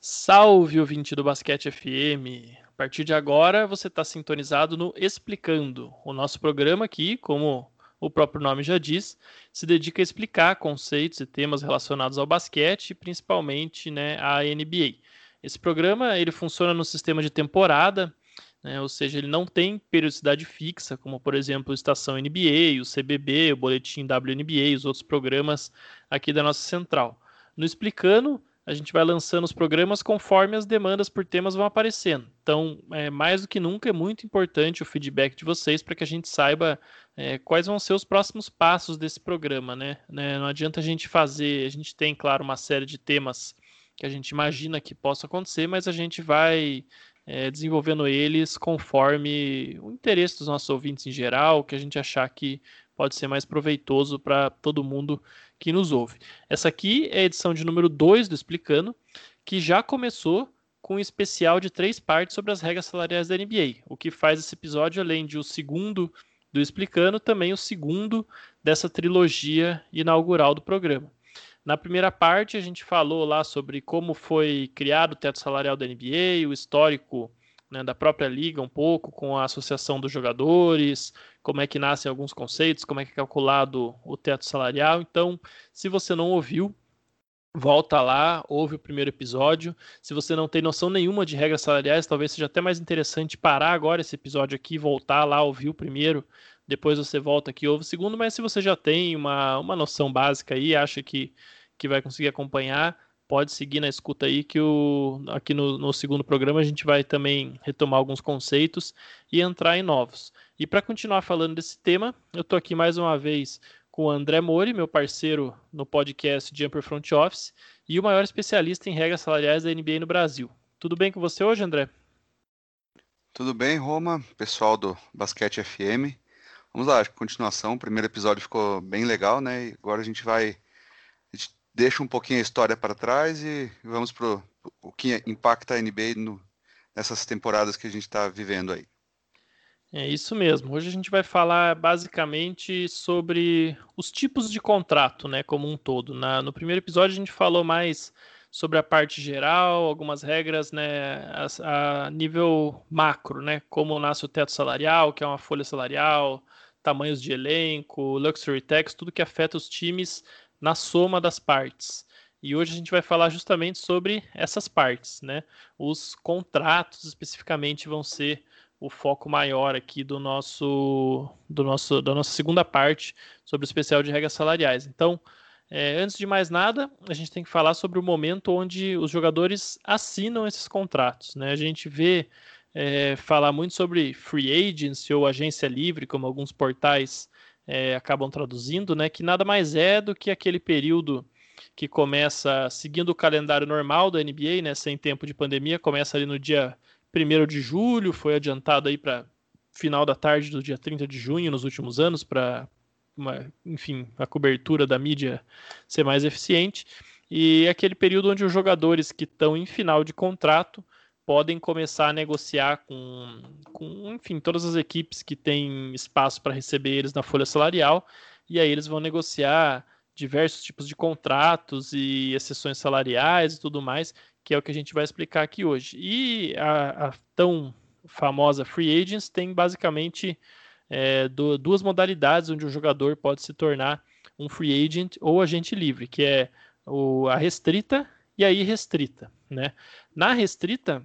Salve, ouvinte do Basquete FM! A partir de agora, você está sintonizado no Explicando, o nosso programa aqui, como o próprio nome já diz, se dedica a explicar conceitos e temas relacionados ao basquete, principalmente né, à NBA. Esse programa ele funciona no sistema de temporada, né, ou seja, ele não tem periodicidade fixa, como por exemplo o Estação NBA, o CBB, o Boletim WNBA os outros programas aqui da nossa central. No Explicando, a gente vai lançando os programas conforme as demandas por temas vão aparecendo. Então, é, mais do que nunca, é muito importante o feedback de vocês para que a gente saiba é, quais vão ser os próximos passos desse programa. Né? né? Não adianta a gente fazer, a gente tem, claro, uma série de temas que a gente imagina que possa acontecer, mas a gente vai é, desenvolvendo eles conforme o interesse dos nossos ouvintes em geral, que a gente achar que pode ser mais proveitoso para todo mundo que nos ouve. Essa aqui é a edição de número 2 do Explicando, que já começou com um especial de três partes sobre as regras salariais da NBA, o que faz esse episódio, além de o segundo do Explicando, também o segundo dessa trilogia inaugural do programa. Na primeira parte, a gente falou lá sobre como foi criado o teto salarial da NBA, o histórico né, da própria liga um pouco, com a associação dos jogadores, como é que nascem alguns conceitos, como é que é calculado o teto salarial. Então, se você não ouviu, volta lá, ouve o primeiro episódio. Se você não tem noção nenhuma de regras salariais, talvez seja até mais interessante parar agora esse episódio aqui, voltar lá, ouvir o primeiro, depois você volta aqui e ouve o segundo, mas se você já tem uma, uma noção básica aí, acha que, que vai conseguir acompanhar, pode seguir na escuta aí que o, aqui no, no segundo programa a gente vai também retomar alguns conceitos e entrar em novos. E para continuar falando desse tema, eu estou aqui mais uma vez com o André Mori, meu parceiro no podcast Jumper Front Office e o maior especialista em regras salariais da NBA no Brasil. Tudo bem com você hoje, André? Tudo bem, Roma, pessoal do Basquete FM. Vamos lá, continuação. O primeiro episódio ficou bem legal, né? E agora a gente vai deixa um pouquinho a história para trás e vamos para o que impacta a NBA no, nessas temporadas que a gente está vivendo aí. É isso mesmo. Hoje a gente vai falar basicamente sobre os tipos de contrato, né, como um todo. Na, no primeiro episódio a gente falou mais sobre a parte geral, algumas regras, né, a, a nível macro, né, como nasce o teto salarial, que é uma folha salarial, tamanhos de elenco, luxury tax, tudo que afeta os times na soma das partes. E hoje a gente vai falar justamente sobre essas partes, né? Os contratos especificamente vão ser o foco maior aqui do nosso, do nosso, da nossa segunda parte sobre o especial de regras salariais. Então, é, antes de mais nada, a gente tem que falar sobre o momento onde os jogadores assinam esses contratos, né? A gente vê é, falar muito sobre free agency ou agência livre, como alguns portais é, acabam traduzindo, né, que nada mais é do que aquele período que começa seguindo o calendário normal da NBA, né, sem tempo de pandemia, começa ali no dia 1 de julho, foi adiantado aí para final da tarde do dia 30 de junho nos últimos anos para enfim, a cobertura da mídia ser mais eficiente. E é aquele período onde os jogadores que estão em final de contrato podem começar a negociar com, com enfim, todas as equipes que têm espaço para receber eles na folha salarial, e aí eles vão negociar diversos tipos de contratos e exceções salariais e tudo mais, que é o que a gente vai explicar aqui hoje. E a, a tão famosa Free Agents tem basicamente é, do, duas modalidades onde o jogador pode se tornar um free agent ou agente livre, que é o, a restrita e a irrestrita. Né? Na restrita,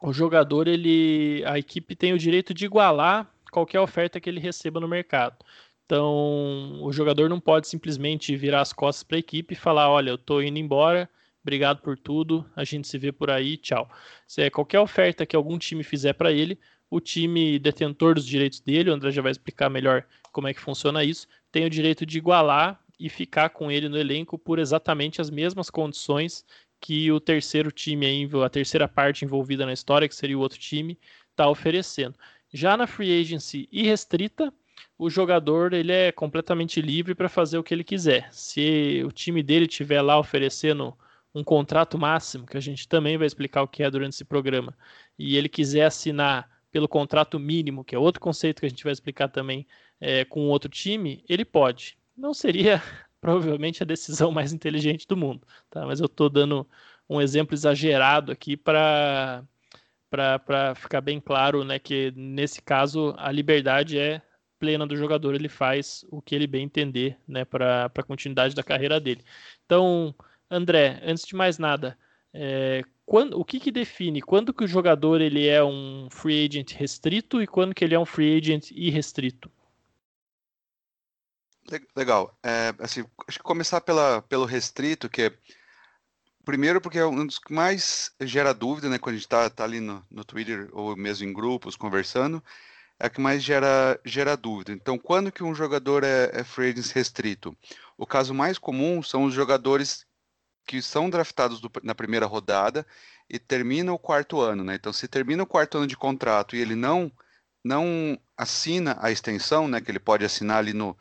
o jogador, ele, a equipe tem o direito de igualar qualquer oferta que ele receba no mercado. Então, o jogador não pode simplesmente virar as costas para a equipe e falar: olha, eu estou indo embora, obrigado por tudo, a gente se vê por aí, tchau. Se é qualquer oferta que algum time fizer para ele, o time detentor dos direitos dele, o André já vai explicar melhor como é que funciona isso, tem o direito de igualar e ficar com ele no elenco por exatamente as mesmas condições que o terceiro time, a terceira parte envolvida na história, que seria o outro time, está oferecendo. Já na free agency irrestrita, o jogador ele é completamente livre para fazer o que ele quiser. Se o time dele tiver lá oferecendo um contrato máximo, que a gente também vai explicar o que é durante esse programa, e ele quiser assinar pelo contrato mínimo, que é outro conceito que a gente vai explicar também é, com outro time, ele pode. Não seria provavelmente a decisão mais inteligente do mundo, tá? Mas eu estou dando um exemplo exagerado aqui para para ficar bem claro, né, que nesse caso a liberdade é plena do jogador, ele faz o que ele bem entender, né, para a continuidade da carreira dele. Então, André, antes de mais nada, é, quando, o que, que define quando que o jogador ele é um free agent restrito e quando que ele é um free agent irrestrito? Legal. É, assim, acho que começar pela, pelo restrito, que é primeiro porque é um dos que mais gera dúvida, né, quando a gente está tá ali no, no Twitter ou mesmo em grupos conversando, é a que mais gera, gera dúvida. Então, quando que um jogador é, é free agent restrito? O caso mais comum são os jogadores que são draftados do, na primeira rodada e termina o quarto ano, né? Então, se termina o quarto ano de contrato e ele não não assina a extensão, né, que ele pode assinar ali no,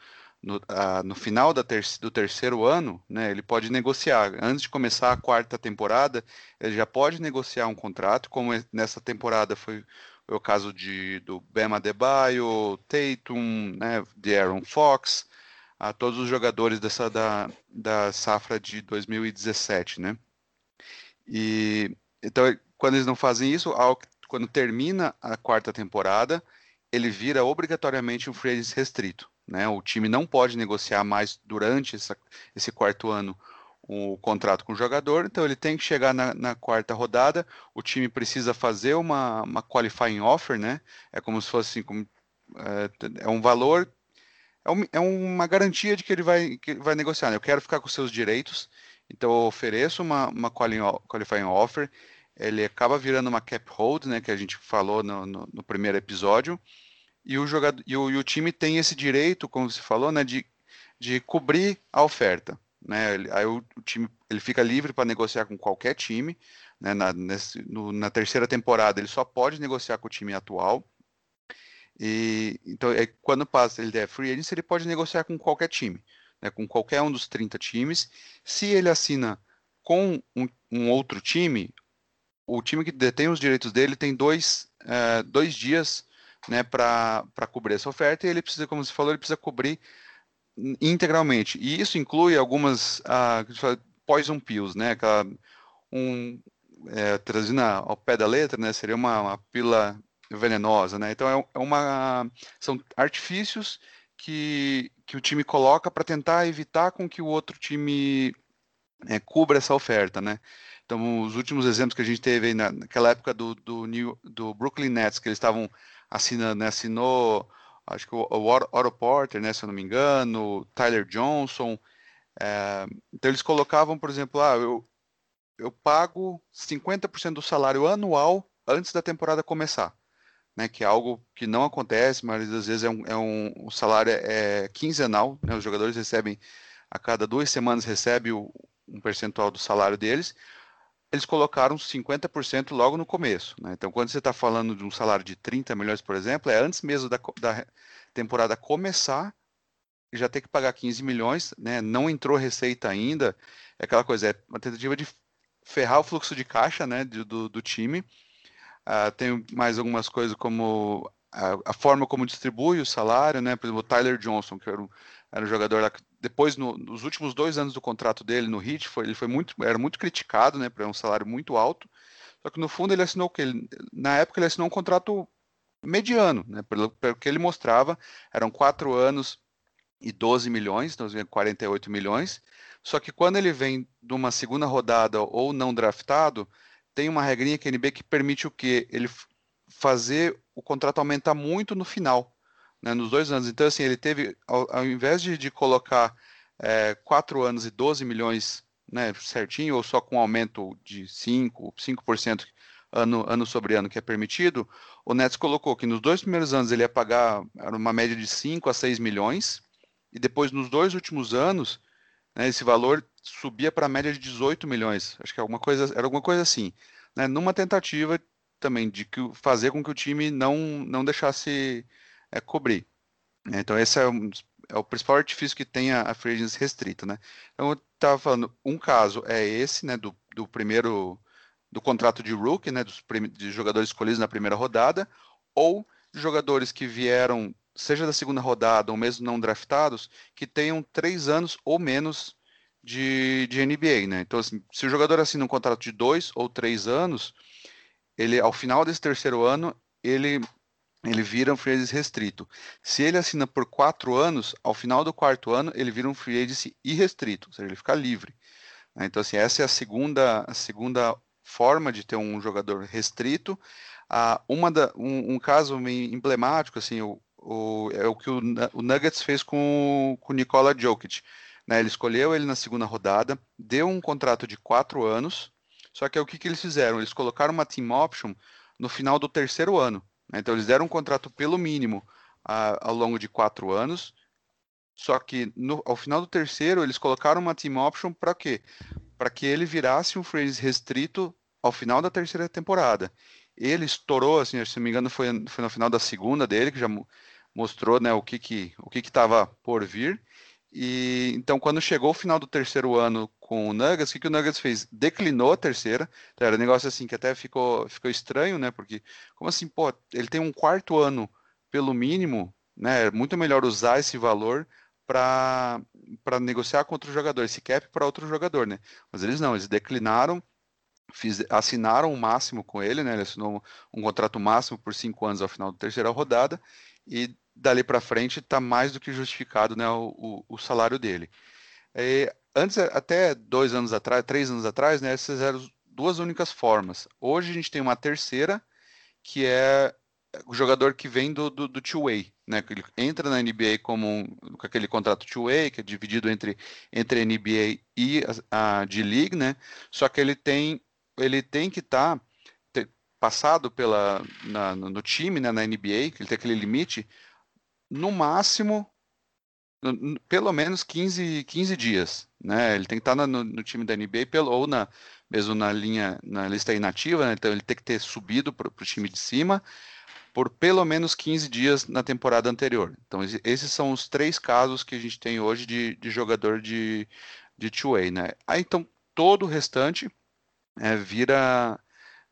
no, no final ter do terceiro ano, né, ele pode negociar. Antes de começar a quarta temporada, ele já pode negociar um contrato, como nessa temporada foi, o caso de, do Bema Debaio, Tatum, né, de Aaron Fox, a todos os jogadores dessa, da, da safra de 2017. Né? E, então, quando eles não fazem isso, quando termina a quarta temporada, ele vira obrigatoriamente um free restrito. Né? O time não pode negociar mais durante essa, esse quarto ano o contrato com o jogador, então ele tem que chegar na, na quarta rodada, o time precisa fazer uma, uma, qualifying offer, né? É como se fosse assim, como, é, é, um valor, é, um, é, uma garantia de que ele vai, que ele vai negociar. Né? Eu quero ficar com seus direitos, então eu ofereço uma, uma qualifying offer, ele acaba virando uma cap hold, né? Que a gente falou no, no, no primeiro episódio e o, jogador, e o, e o time tem esse direito, como você falou, né, de, de cobrir a oferta. Né? Aí o, o time ele fica livre para negociar com qualquer time. Né? Na, nesse, no, na terceira temporada ele só pode negociar com o time atual. E então é, quando passa ele é free agent, ele pode negociar com qualquer time, né? com qualquer um dos 30 times. Se ele assina com um, um outro time, o time que detém os direitos dele tem dois, uh, dois dias né, para cobrir essa oferta e ele precisa, como você falou, ele precisa cobrir integralmente. E isso inclui algumas uh, poison pills, né, aquela, um, é, traduzindo ao pé da letra, né, seria uma, uma pílula venenosa, né? Então é, é uma são artifícios que, que o time coloca para tentar evitar com que o outro time é, cubra essa oferta, né? Então, os últimos exemplos que a gente teve na, naquela época do, do, New, do Brooklyn Nets, que eles estavam assinando, né? Assinou, acho que o, o Otto Porter, né? Se eu não me engano, Tyler Johnson. É, então eles colocavam, por exemplo, ah, eu, eu pago 50% do salário anual antes da temporada começar. Né, que é algo que não acontece, mas às vezes é um, é um o salário é, é quinzenal, né, os jogadores recebem a cada duas semanas recebe o, um percentual do salário deles eles colocaram 50% logo no começo. Né? Então, quando você está falando de um salário de 30 milhões, por exemplo, é antes mesmo da, da temporada começar, já tem que pagar 15 milhões, né? não entrou receita ainda, é aquela coisa, é uma tentativa de ferrar o fluxo de caixa né, do, do time. Uh, tem mais algumas coisas como a, a, forma como distribui o salário, né? Por exemplo, o Tyler Johnson, que era um, era um jogador lá que depois, no, nos últimos dois anos do contrato dele no Heat, foi, ele foi muito, era muito criticado, né, para um salário muito alto. Só que no fundo ele assinou que? Na época ele assinou um contrato mediano, né, pelo, pelo que ele mostrava, eram quatro anos e 12 milhões, então 48 milhões. Só que quando ele vem de uma segunda rodada ou não draftado, tem uma regrinha que a NBA que permite o que? Ele fazer o contrato aumentar muito no final né, nos dois anos. Então, assim, ele teve, ao, ao invés de, de colocar é, 4 anos e 12 milhões né, certinho, ou só com um aumento de 5, 5% ano, ano sobre ano que é permitido, o Nets colocou que nos dois primeiros anos ele ia pagar uma média de 5 a 6 milhões, e depois nos dois últimos anos, né, esse valor subia para a média de 18 milhões. Acho que alguma coisa, era alguma coisa assim. Né, numa tentativa também de que, fazer com que o time não, não deixasse é cobrir. Então, esse é, um, é o principal artifício que tem a, a free agency restrita, né? Então, eu estava falando, um caso é esse, né, do, do primeiro, do contrato de rookie, né, dos de jogadores escolhidos na primeira rodada. ou jogadores que vieram, seja da segunda rodada ou mesmo não draftados, que tenham três anos ou menos de, de NBA, né? Então, assim, se o jogador assina um contrato de dois ou três anos, ele, ao final desse terceiro ano, ele ele vira um free agent restrito. Se ele assina por quatro anos, ao final do quarto ano, ele vira um free agent irrestrito, ou seja, ele fica livre. Então, assim, essa é a segunda, a segunda forma de ter um jogador restrito. Ah, uma da, um, um, caso emblemático, assim, o, o, é o que o, o Nuggets fez com o Nikola Jokic. Né? Ele escolheu ele na segunda rodada, deu um contrato de quatro anos, só que é o que, que eles fizeram? Eles colocaram uma team option no final do terceiro ano. Né? Então, eles deram um contrato pelo mínimo ao longo de quatro anos, só que no, ao final do terceiro, eles colocaram uma team option para quê? Para que ele virasse um phrase restrito ao final da terceira temporada. Ele estourou, assim, se não me engano, foi, foi no final da segunda dele, que já mostrou né, o que que o que estava por vir. E então, quando chegou o final do terceiro ano com o Nuggets, o que, que o Nuggets fez? Declinou a terceira. Então, era um negócio assim que até ficou, ficou estranho, né? Porque, como assim, pô, ele tem um quarto ano pelo mínimo, né? É muito melhor usar esse valor para negociar com outro jogador, esse cap para outro jogador, né? Mas eles não, eles declinaram, fiz, assinaram o máximo com ele, né? Ele assinou um, contrato máximo por cinco anos ao final da terceira rodada e dali para frente está mais do que justificado né, o, o, o salário dele. É, antes, até dois anos atrás, três anos atrás, né, essas eram duas únicas formas. Hoje a gente tem uma terceira, que é o jogador que vem do, do, do two-way, né? Ele entra na NBA como um, com aquele contrato two-way, que é dividido entre, entre a NBA e a, a D-League, né? Só que ele tem, ele tem que estar tá, passado pela, na, no time, né, na NBA, que ele tem aquele limite, no máximo, pelo menos 15, 15 dias. Né? Ele tem que estar no, no time da NBA pelo, ou na, mesmo na linha, na lista inativa, né? então ele tem que ter subido para o time de cima por pelo menos 15 dias na temporada anterior. Então, esses são os três casos que a gente tem hoje de, de jogador de, de two-way. Né? Aí, então, todo o restante é, vira,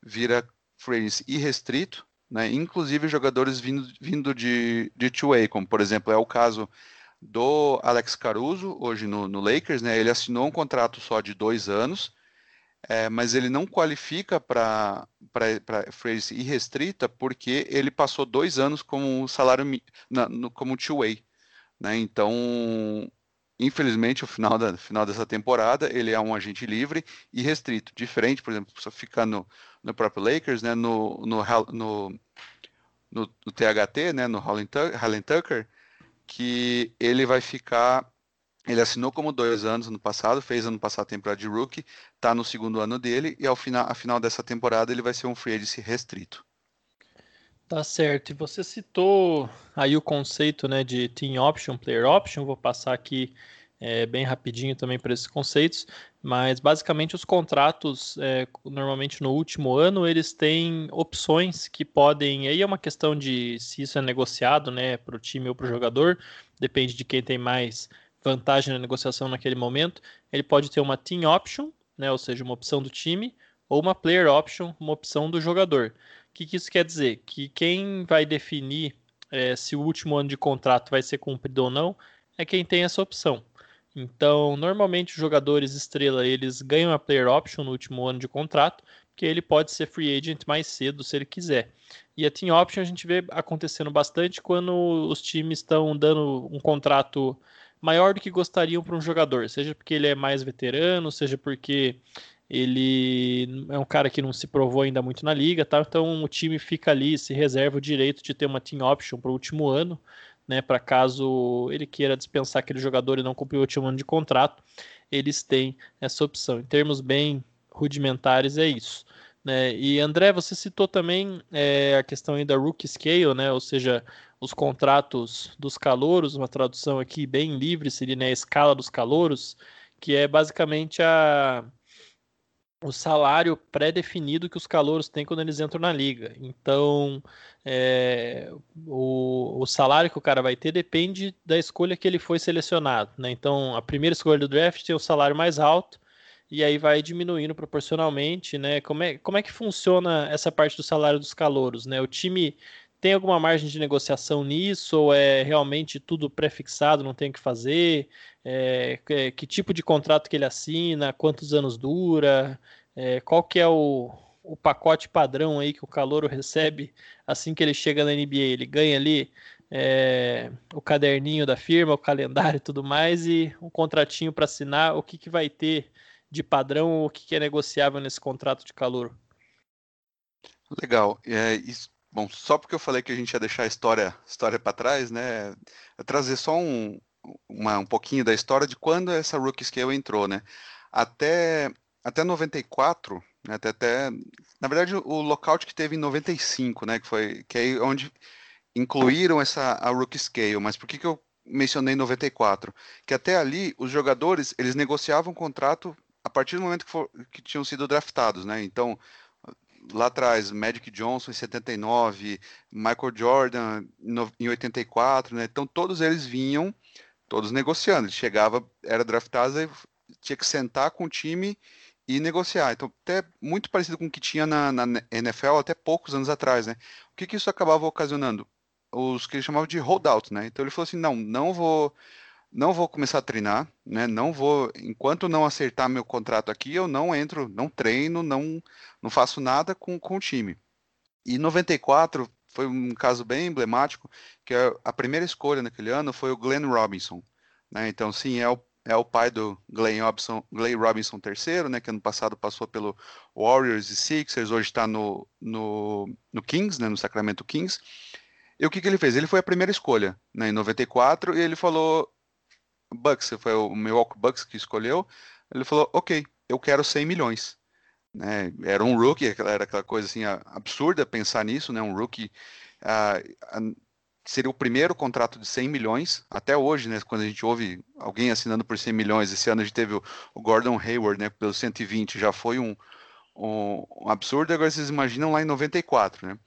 vira free irrestrito, né? inclusive jogadores vindo, vindo de, de two-way, como por exemplo é o caso do Alex Caruso, hoje no, no Lakers, né? ele assinou um contrato só de dois anos, é, mas ele não qualifica para phrase irrestrita porque ele passou dois anos como salário na, no, como two-way. Né? Então, infelizmente, o final, da, final dessa temporada ele é um agente livre e restrito, diferente, por exemplo, só ficar no, no próprio Lakers, né, no, no, no, no, no THT, né, no Hallen Tucker, que ele vai ficar. Ele assinou como dois anos no passado, fez ano passado a temporada de rookie, está no segundo ano dele, e ao final, a final dessa temporada ele vai ser um free agent restrito. Tá certo. E você citou aí o conceito né, de team option, player option. Vou passar aqui é, bem rapidinho também para esses conceitos, mas basicamente os contratos, é, normalmente no último ano, eles têm opções que podem. Aí é uma questão de se isso é negociado né, para o time ou para o jogador, depende de quem tem mais vantagem na negociação naquele momento. Ele pode ter uma team option, né, ou seja, uma opção do time, ou uma player option, uma opção do jogador. O que, que isso quer dizer? Que quem vai definir é, se o último ano de contrato vai ser cumprido ou não é quem tem essa opção. Então, normalmente os jogadores estrela eles ganham a player option no último ano de contrato, porque ele pode ser free agent mais cedo se ele quiser. E a team option a gente vê acontecendo bastante quando os times estão dando um contrato maior do que gostariam para um jogador, seja porque ele é mais veterano, seja porque ele é um cara que não se provou ainda muito na liga, tá? Então o time fica ali, se reserva o direito de ter uma team option para o último ano, né, para caso ele queira dispensar aquele jogador e não cumprir o último ano de contrato, eles têm essa opção. Em termos bem rudimentares, é isso. Né? E André, você citou também é, a questão aí da rookie scale, né? ou seja, os contratos dos calouros, uma tradução aqui bem livre seria né, a escala dos calouros, que é basicamente a, o salário pré-definido que os calouros têm quando eles entram na liga. Então, é, o, o, salário que o cara vai ter depende da escolha que ele foi selecionado. Né? Então, a primeira escolha do draft tem o salário mais alto e aí vai diminuindo proporcionalmente. Né? Como, é, como é que funciona essa parte do salário dos calouros? Né? O time tem alguma margem de negociação nisso ou é realmente tudo prefixado, não tem o que fazer? É, que tipo de contrato que ele assina? Quantos anos dura? É, qual que é o, o pacote padrão aí que o calouro recebe assim que ele chega na NBA? Ele ganha ali é, o caderninho da firma, o calendário e tudo mais, e um contratinho para assinar, o que, que vai ter de padrão, o que, que é negociável nesse contrato de calor? Legal. É, isso, bom, só porque eu falei que a gente ia deixar a história, história para trás, né? trazer só um, uma, um pouquinho da história de quando essa Rookie Scale entrou, né? Até, até 94, né, até, até, na verdade, o lockout que teve em 95, né? Que foi que é onde incluíram essa a rookie scale, mas por que, que eu mencionei 94? Que até ali os jogadores eles negociavam o contrato a partir do momento que, for, que tinham sido draftados, né? Então lá atrás Magic Johnson em 79, Michael Jordan em 84, né? Então todos eles vinham todos negociando. Ele chegava, era draftado e tinha que sentar com o time e negociar. Então, até muito parecido com o que tinha na, na NFL até poucos anos atrás, né? O que, que isso acabava ocasionando? os que ele chamava de holdout, né? Então ele falou assim, não, não vou, não vou começar a treinar, né? Não vou, enquanto não acertar meu contrato aqui, eu não entro, não treino, não, não faço nada com, com o time. E 94 foi um caso bem emblemático, que a, a primeira escolha naquele ano foi o Glenn Robinson, né? Então sim, é o é o pai do Glenn Robinson, Glenn Robinson III, né, que ano passado passou pelo Warriors e Sixers, hoje está no, no, no Kings, né, no Sacramento Kings. E o que, que ele fez? Ele foi a primeira escolha, né, em 94, e ele falou, Bucks, foi o Milwaukee Bucks que escolheu, ele falou, ok, eu quero 100 milhões. Né? Era um rookie, era aquela coisa assim absurda pensar nisso, né? Um rookie uh, seria o primeiro contrato de 100 milhões até hoje, né? Quando a gente ouve alguém assinando por 100 milhões, esse ano a gente teve o Gordon Hayward, né? Pelo 120 já foi um, um, um absurdo. Agora vocês imaginam lá em 94, né?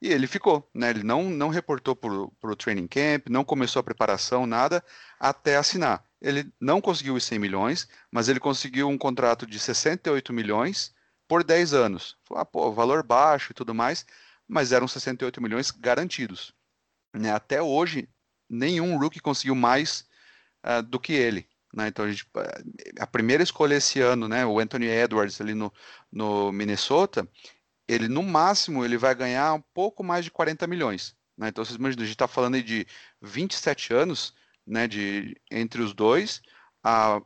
E ele ficou, né? Ele não, não reportou para o training camp, não começou a preparação, nada, até assinar. Ele não conseguiu os 100 milhões, mas ele conseguiu um contrato de 68 milhões por 10 anos. Ah, pô, valor baixo e tudo mais, mas eram 68 milhões garantidos. Né? Até hoje, nenhum rookie conseguiu mais uh, do que ele. Né? Então, a, gente, a primeira escolha esse ano, né, o Anthony Edwards ali no, no Minnesota, ele no máximo ele vai ganhar um pouco mais de 40 milhões. Né? Então vocês imaginam, a gente está falando de 27 anos né, de, entre os dois. A,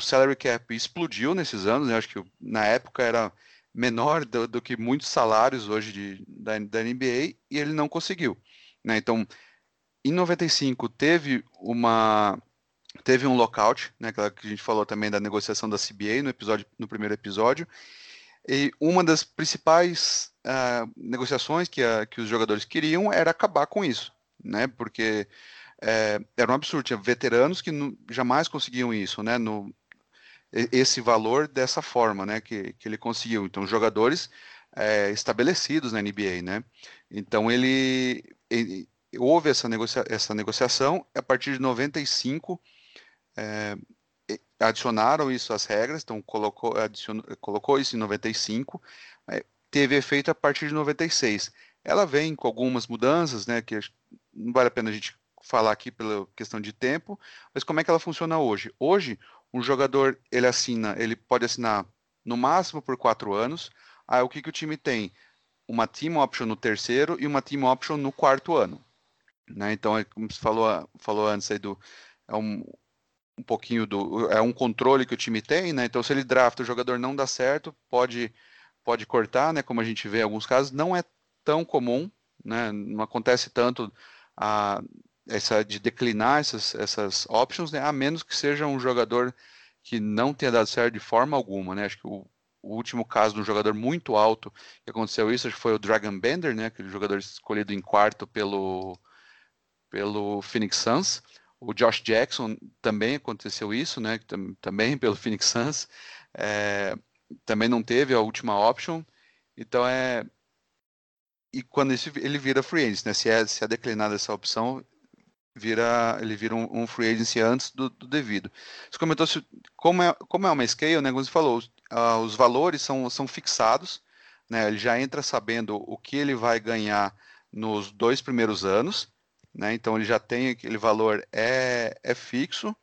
o salary cap explodiu nesses anos, né? acho que na época era menor do, do que muitos salários hoje de, da, da, NBA e ele não conseguiu. Né? Então, em 95 teve uma teve um lockout, né, que a gente falou também da negociação da CBA no episódio no primeiro episódio, e uma das principais uh, negociações que, a, que os jogadores queriam era acabar com isso, né? Porque é, era um absurdo, tinha veteranos que jamais conseguiam isso, né? No, esse valor dessa forma, né? Que, que ele conseguiu. Então, jogadores é, estabelecidos na NBA, né? Então, ele, ele houve essa, negocia, essa negociação a partir de 95. É, adicionaram isso às regras, então colocou, adicionou, colocou isso em 95, é, teve efeito a partir de 96. Ela vem com algumas mudanças, né, que não vale a pena a gente falar aqui pela questão de tempo, mas como é que ela funciona hoje? Hoje, um jogador, ele assina, ele pode assinar no máximo por quatro anos, aí o que, que o time tem? Uma team option no terceiro e uma team option no quarto ano. Né? Então, é como você falou, falou antes aí do, é um, um pouquinho do. É um controle que o time tem, né? Então, se ele drafta o jogador não dá certo, pode, pode cortar, né? Como a gente vê em alguns casos, não é tão comum, né? Não acontece tanto a, essa de declinar essas, essas options, né? A menos que seja um jogador que não tenha dado certo de forma alguma, né? Acho que o, o último caso de um jogador muito alto que aconteceu isso, foi o Dragon Bender, né? Aquele jogador escolhido em quarto pelo pelo Phoenix Suns. O Josh Jackson também aconteceu isso, né? Também pelo Phoenix Suns. É, também não teve a última option. Então é. E quando esse, ele vira free agent, né? Se é, se é declinada essa opção, vira, ele vira um, um free agency antes do, do, devido. Você comentou se, como, é, como é uma scale, né? Como você falou, os, uh, os valores são, são fixados, né? Ele já entra sabendo o que ele vai ganhar nos dois primeiros anos, né? Então ele já tem aquele valor é, é fixo,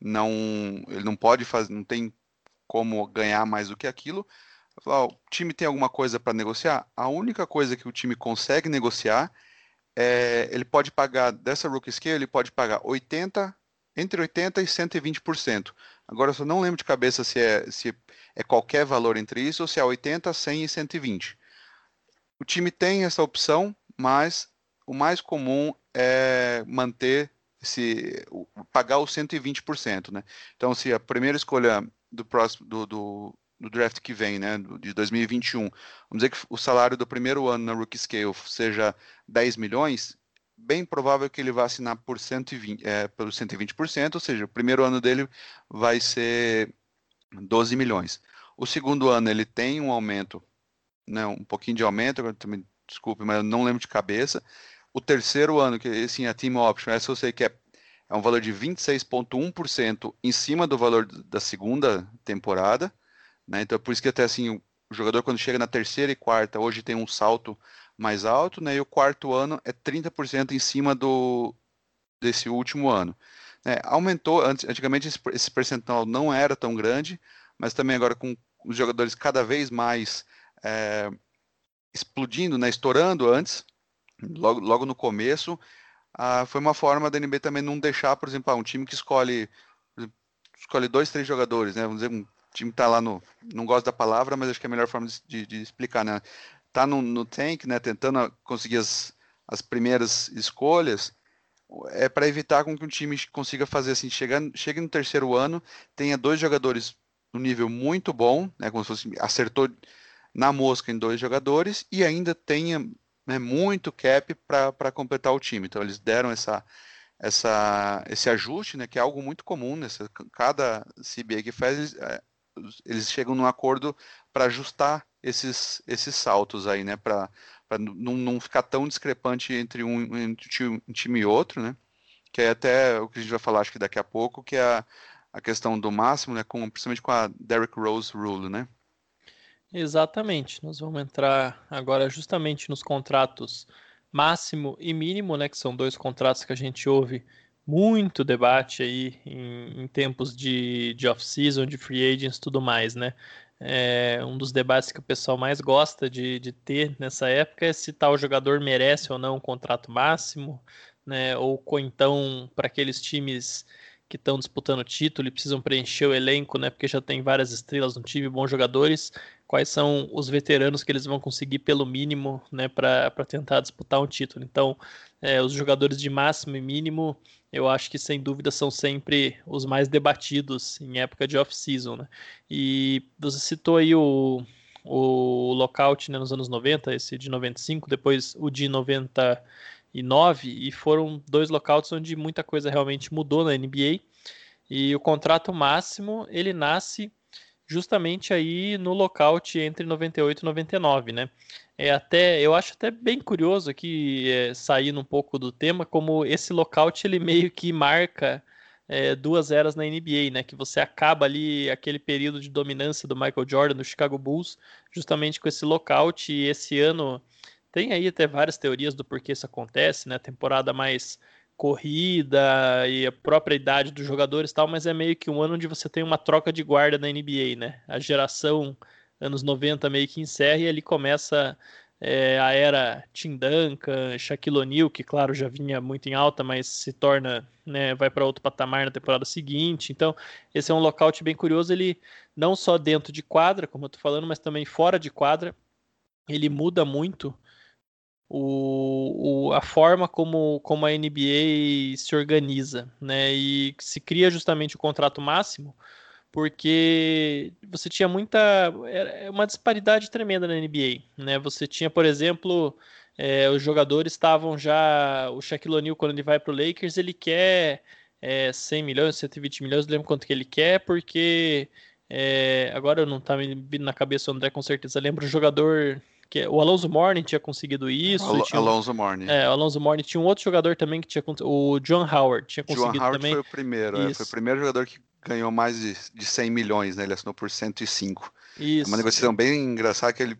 não ele não pode fazer, não tem como ganhar mais do que aquilo. o time tem alguma coisa para negociar? A única coisa que o time consegue negociar é ele pode pagar dessa rookie scale, ele pode pagar 80 entre 80 e 120%. Agora eu só não lembro de cabeça se é se é qualquer valor entre isso ou se é 80, 100 e 120. O time tem essa opção, mas o mais comum é manter esse pagar os 120%, né? Então, se a primeira escolha do próximo do, do, do, draft que vem, né, de 2021, vamos dizer que o salário do primeiro ano na rookie scale seja 10 milhões, bem provável que ele vá assinar por 120, é, pelo 120%, ou seja, o primeiro ano dele vai ser 12 milhões. O segundo ano ele tem um aumento, né, um pouquinho de aumento, também, desculpe, mas eu não lembro de cabeça. O terceiro ano, que assim, a Team Option, essa eu sei que é, é um valor de 26,1% em cima do valor da segunda temporada. Né? Então, é por isso que até assim, o jogador quando chega na terceira e quarta, hoje tem um salto mais alto, né? e o quarto ano é 30% em cima do, desse último ano. É, aumentou, antigamente esse, esse percentual não era tão grande, mas também agora com os jogadores cada vez mais é, explodindo, né, estourando antes, logo, logo no começo, ah, foi uma forma da NBA também não deixar, por exemplo, ah, um time que escolhe escolhe dois, três jogadores, né? Vamos dizer, um time está lá no. Não gosto da palavra, mas acho que é a melhor forma de, de explicar, né? Tá no, no tank, né? Tentando conseguir as, as primeiras escolhas, é para evitar com que um time consiga fazer assim, chegando, chegue no terceiro ano, tenha dois jogadores no nível muito bom, né? Como se fosse acertou na mosca em dois jogadores e ainda tenha né, muito cap para completar o time. Então eles deram essa, essa, esse ajuste, né, que é algo muito comum nessa cada CBA que faz, é, eles chegam num acordo para ajustar esses, esses saltos aí, né, para não, não ficar tão discrepante entre um, entre um time e outro, né, que é até o que a gente vai falar acho que daqui a pouco, que é a, a questão do máximo, né, com, principalmente com a Derrick Rose Rule, né. Exatamente. Nós vamos entrar agora justamente nos contratos máximo e mínimo, né, que são dois contratos que a gente ouve muito debate aí em, em tempos de, de off-season, de free agents tudo mais, né? É, um dos debates que o pessoal mais gosta de, de ter nessa época é se tal jogador merece ou não um contrato máximo, né? Ou, então, para aqueles times que estão disputando título e precisam preencher o elenco, né? Porque já tem várias estrelas no time, bons jogadores. Quais são os veteranos que eles vão conseguir pelo mínimo, né? Para tentar disputar um título. Então, é, os jogadores de máximo e mínimo, eu acho que sem dúvida são sempre os mais debatidos em época de off-season, né? E você citou aí o, o lockout né, nos anos 90, esse de 95, depois o de 90 e 9, e foram dois lockouts onde muita coisa realmente mudou na NBA. E o contrato máximo ele nasce justamente aí no lockout entre 98 e 99, né? É até, eu acho até bem curioso aqui, é, saindo um pouco do tema, como esse lockout ele meio que marca é, duas eras na NBA, né? Que você acaba ali aquele período de dominância do Michael Jordan no Chicago Bulls, justamente com esse lockout. E esse ano tem aí até várias teorias do porquê isso acontece, né? Temporada mais corrida e a própria idade dos jogadores e tal, mas é meio que um ano onde você tem uma troca de guarda na NBA, né? A geração anos 90 meio que encerra e ali começa é, a era Tim Duncan, Shaquille O'Neal, que claro já vinha muito em alta, mas se torna, né, vai para outro patamar na temporada seguinte. Então, esse é um lockout bem curioso, ele não só dentro de quadra, como eu tô falando, mas também fora de quadra. Ele muda muito o, o, a forma como, como a NBA se organiza, né? E se cria justamente o contrato máximo, porque você tinha muita. É uma disparidade tremenda na NBA, né? Você tinha, por exemplo, é, os jogadores estavam já. O Shaquille O'Neal, quando ele vai para o Lakers, ele quer é, 100 milhões, 120 milhões, não lembro quanto que ele quer, porque. É, agora não tá me na cabeça o André com certeza. Lembra o jogador que o Alonso Morning tinha conseguido isso. Al tinha, Alonso Morning. É, o Alonso Morning tinha um outro jogador também que tinha o John Howard tinha conseguido John Howard também. foi o primeiro, é, foi o primeiro jogador que ganhou mais de, de 100 milhões, né? Ele assinou por 105. Isso. É uma negociação bem engraçada que ele,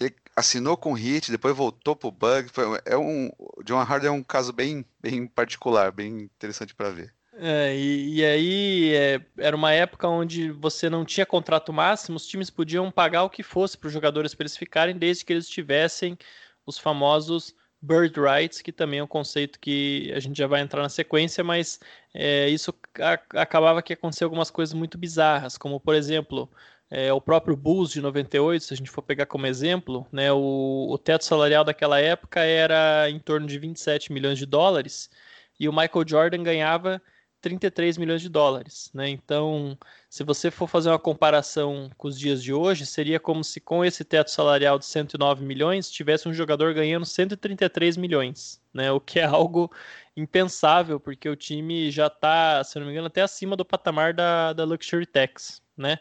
ele assinou com Hit, depois voltou pro Bug. Foi, é um, John Harden é um caso bem, bem particular, bem interessante para ver. É, e, e, aí é, era uma época onde você não tinha contrato máximo, os times podiam pagar o que fosse para os jogadores para eles ficarem, desde que eles tivessem os famosos bird rights, que também é um conceito que a gente já vai entrar na sequência, mas é, isso a, acabava que acontecer algumas coisas muito bizarras, como por exemplo é, o próprio Bulls de 98, se a gente for pegar como exemplo, né, o, o teto salarial daquela época era em torno de 27 milhões de dólares e o Michael Jordan ganhava 33 milhões de dólares. Né? Então, se você for fazer uma comparação com os dias de hoje, seria como se com esse teto salarial de 109 milhões tivesse um jogador ganhando 133 milhões, né? o que é algo impensável, porque o time já está, se não me engano, até acima do patamar da, da Luxury Tax. Né?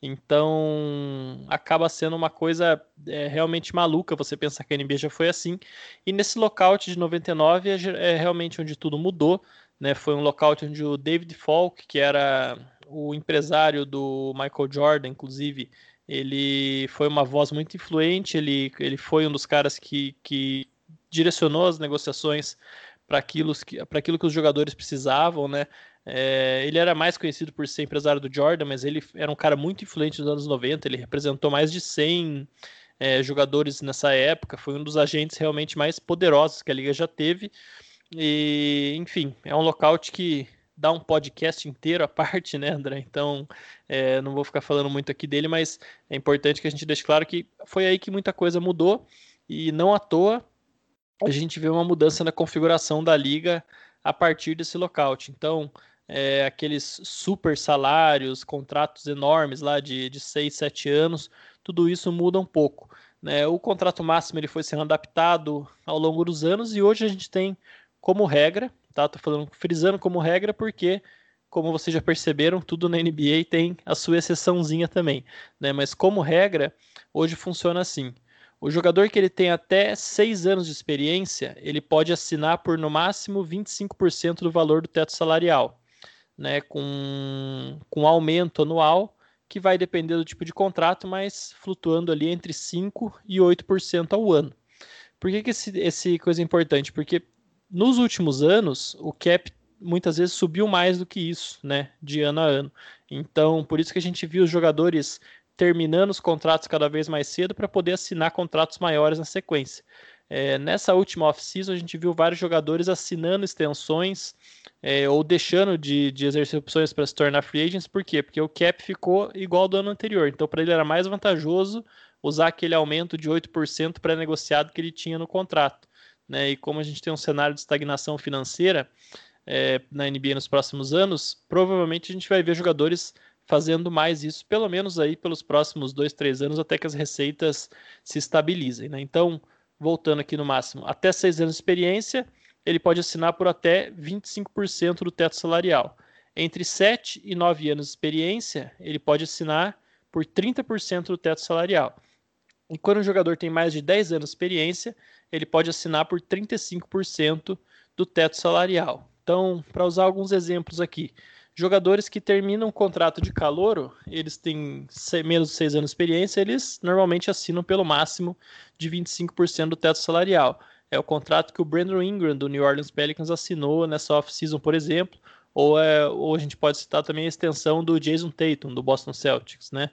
Então acaba sendo uma coisa é, realmente maluca você pensar que a NBA já foi assim. E nesse lockout de 99 é, é realmente onde tudo mudou. Né? Foi um lockout onde o David Falk, que era o empresário do Michael Jordan, inclusive, ele foi uma voz muito influente, ele, ele foi um dos caras que, que direcionou as negociações para aquilo, aquilo que os jogadores precisavam, né? É, ele era mais conhecido por ser empresário do Jordan, mas ele era um cara muito influente nos anos 90, ele representou mais de 100 é, jogadores nessa época, foi um dos agentes realmente mais poderosos que a liga já teve, e, enfim, é um lockout que dá um podcast inteiro à parte, né, André? Então, é, não vou ficar falando muito aqui dele, mas é importante que a gente deixe claro que foi aí que muita coisa mudou e não à toa a gente vê uma mudança na configuração da liga a partir desse lockout. Então, é, aqueles super salários, contratos enormes lá de, de 6, 7 anos, tudo isso muda um pouco. Né? O contrato máximo ele foi sendo adaptado ao longo dos anos e hoje a gente tem como regra, tá? Tô falando frisando como regra porque como vocês já perceberam, tudo na NBA tem a sua exceçãozinha também, né? Mas como regra, hoje funciona assim. O jogador que ele tem até 6 anos de experiência, ele pode assinar por no máximo 25% do valor do teto salarial, né? Com, com aumento anual que vai depender do tipo de contrato, mas flutuando ali entre 5% e 8% ao ano. Por que, que esse, esse coisa é importante? Porque nos últimos anos, o cap muitas vezes subiu mais do que isso, né, de ano a ano. Então, por isso que a gente viu os jogadores terminando os contratos cada vez mais cedo para poder assinar contratos maiores na sequência. É, nessa última off-season, a gente viu vários jogadores assinando extensões é, ou deixando de, de exercer opções para se tornar free agents. Por quê? Porque o cap ficou igual do ano anterior. Então, para ele era mais vantajoso usar aquele aumento de 8% pré-negociado que ele tinha no contrato né? E como a gente tem um cenário de estagnação financeira é, na NBA nos próximos anos, provavelmente a gente vai ver jogadores fazendo mais isso, pelo menos aí pelos próximos dois, três anos, até que as receitas se estabilizem. Né? Então, voltando aqui no máximo, até seis anos de experiência, ele pode assinar por até 25% do teto salarial. Entre 7 e 9 anos de experiência, ele pode assinar por 30% do teto salarial. E quando o jogador tem mais de 10 anos de experiência, ele pode assinar por 35% do teto salarial. Então, para usar alguns exemplos aqui, jogadores que terminam o contrato de calouro, eles têm menos de 6 anos de experiência, eles normalmente assinam pelo máximo de 25% do teto salarial. É o contrato que o Brandon Ingram do New Orleans Pelicans assinou nessa off-season, por exemplo, ou, é, ou a gente pode citar também a extensão do Jason Tatum do Boston Celtics, né?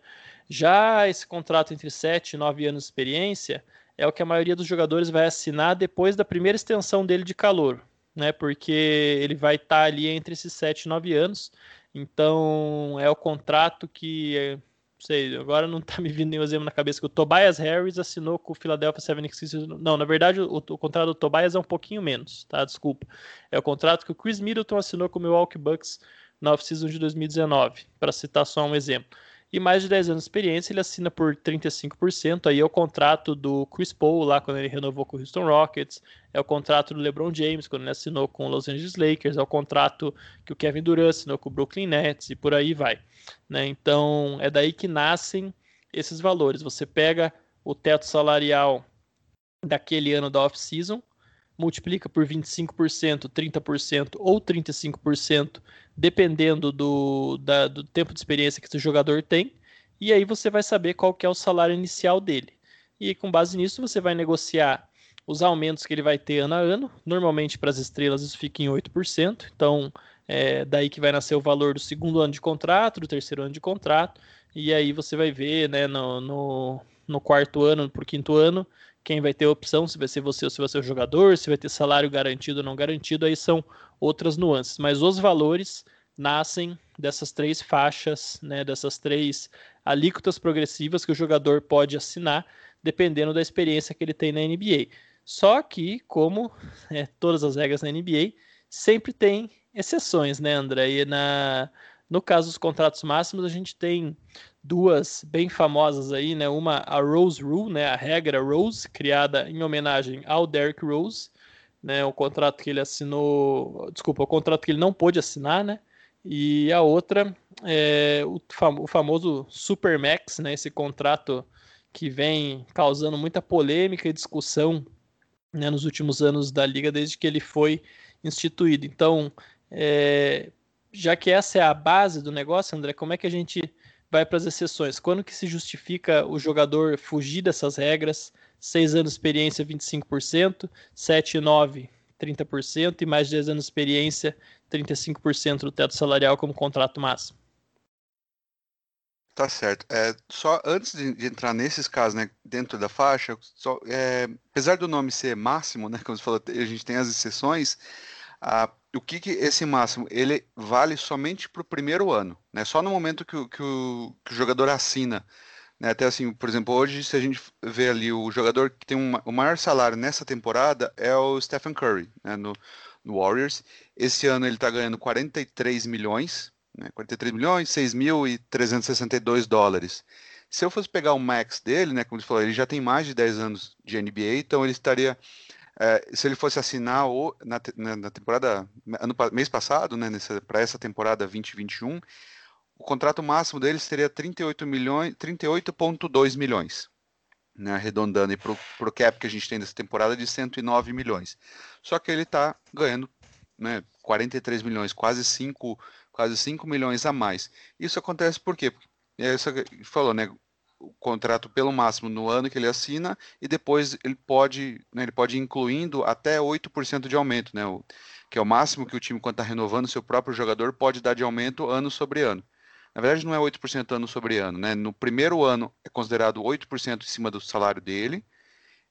Já esse contrato entre 7 e 9 anos de experiência, é o que a maioria dos jogadores vai assinar depois da primeira extensão dele de calor, né? Porque ele vai estar tá ali entre esses 7 e 9 anos. Então é o contrato que, não sei, agora não está me vindo nenhum exemplo na cabeça que o Tobias Harris assinou com o Philadelphia 76ers. Não, na verdade o, o, contrato do Tobias é um pouquinho menos, tá? Desculpa. É o contrato que o Chris Middleton assinou com o Milwaukee Bucks na off-season de 2019, para citar só um exemplo e mais de 10 anos de experiência, ele assina por 35%. Aí é o contrato do Chris Paul, lá quando ele renovou com o Houston Rockets, é o contrato do LeBron James, quando ele assinou com o Los Angeles Lakers, é o contrato que o Kevin Durant assinou com o Brooklyn Nets e por aí vai. Né? Então é daí que nascem esses valores. Você pega o teto salarial daquele ano da off-season, multiplica por 25%, 30% ou 35%, dependendo do, da, do tempo de experiência que esse jogador tem, e aí você vai saber qual que é o salário inicial dele. e com base nisso você vai negociar os aumentos que ele vai ter ano a ano. Normalmente para as estrelas isso fica em 8%, então é daí que vai nascer o valor do segundo ano de contrato, do terceiro ano de contrato, e aí você vai ver né, no, no, no quarto ano, para o quinto ano, quem vai ter opção, se vai ser você ou se vai ser o jogador, se vai ter salário garantido ou não garantido, aí são outras nuances. Mas os valores nascem dessas três faixas, né, dessas três alíquotas progressivas que o jogador pode assinar, dependendo da experiência que ele tem na NBA. Só que, como é, todas as regras na NBA, sempre tem exceções, né, André? E na, no caso dos contratos máximos, a gente tem duas bem famosas aí, né? Uma, a Rose Rule, né? A regra Rose, criada em homenagem ao Derrick Rose, né? O contrato que ele assinou, desculpa, o contrato que ele não pôde assinar, né? E a outra é o, fam o famoso Supermax, né? Esse contrato que vem causando muita polêmica e discussão né, nos últimos anos da liga desde que ele foi instituído. Então, é, já que essa é a base do negócio, André, como é que a gente vai para as exceções? Quando que se justifica o jogador fugir dessas regras? Seis anos de experiência, 25%, 7 e 9, 30%, e mais de 10 anos de experiência, 35% do teto salarial como contrato máximo. Tá certo. É, só antes de, de, entrar nesses casos, né, dentro da faixa, só, é, apesar do nome ser máximo, né, como você falou, a gente tem as exceções, a, o que, que esse máximo, ele vale somente para o primeiro ano, né, só no momento que, que, o, que o jogador assina, né, até assim, por exemplo, hoje, se a gente vê ali o jogador que tem o maior salário nessa temporada é o Stephen Curry, né, no, no Warriors, esse ano ele está ganhando 43 milhões, né? 43 milhões, 6.362 dólares. Se eu fosse pegar o max dele, né, como você falou, ele já tem mais de 10 anos de NBA, então ele estaria, é, se ele fosse assinar o, na, na, temporada, ano, mês passado, né, para essa temporada 2021, o contrato máximo dele seria 38 milhões, 38,2 milhões. Né, arredondando para o cap que a gente tem dessa temporada de 109 milhões. Só que ele está ganhando né, 43 milhões, quase 5 quase 5 milhões a mais. Isso acontece por quê? É isso que falou, né? O contrato pelo máximo no ano que ele assina e depois ele pode, né, ele pode ir incluindo até 8% de aumento, né? O, que é o máximo que o time, quando está renovando seu próprio jogador, pode dar de aumento ano sobre ano. Na verdade, não é 8% ano sobre ano, né? No primeiro ano é considerado 8% em cima do salário dele,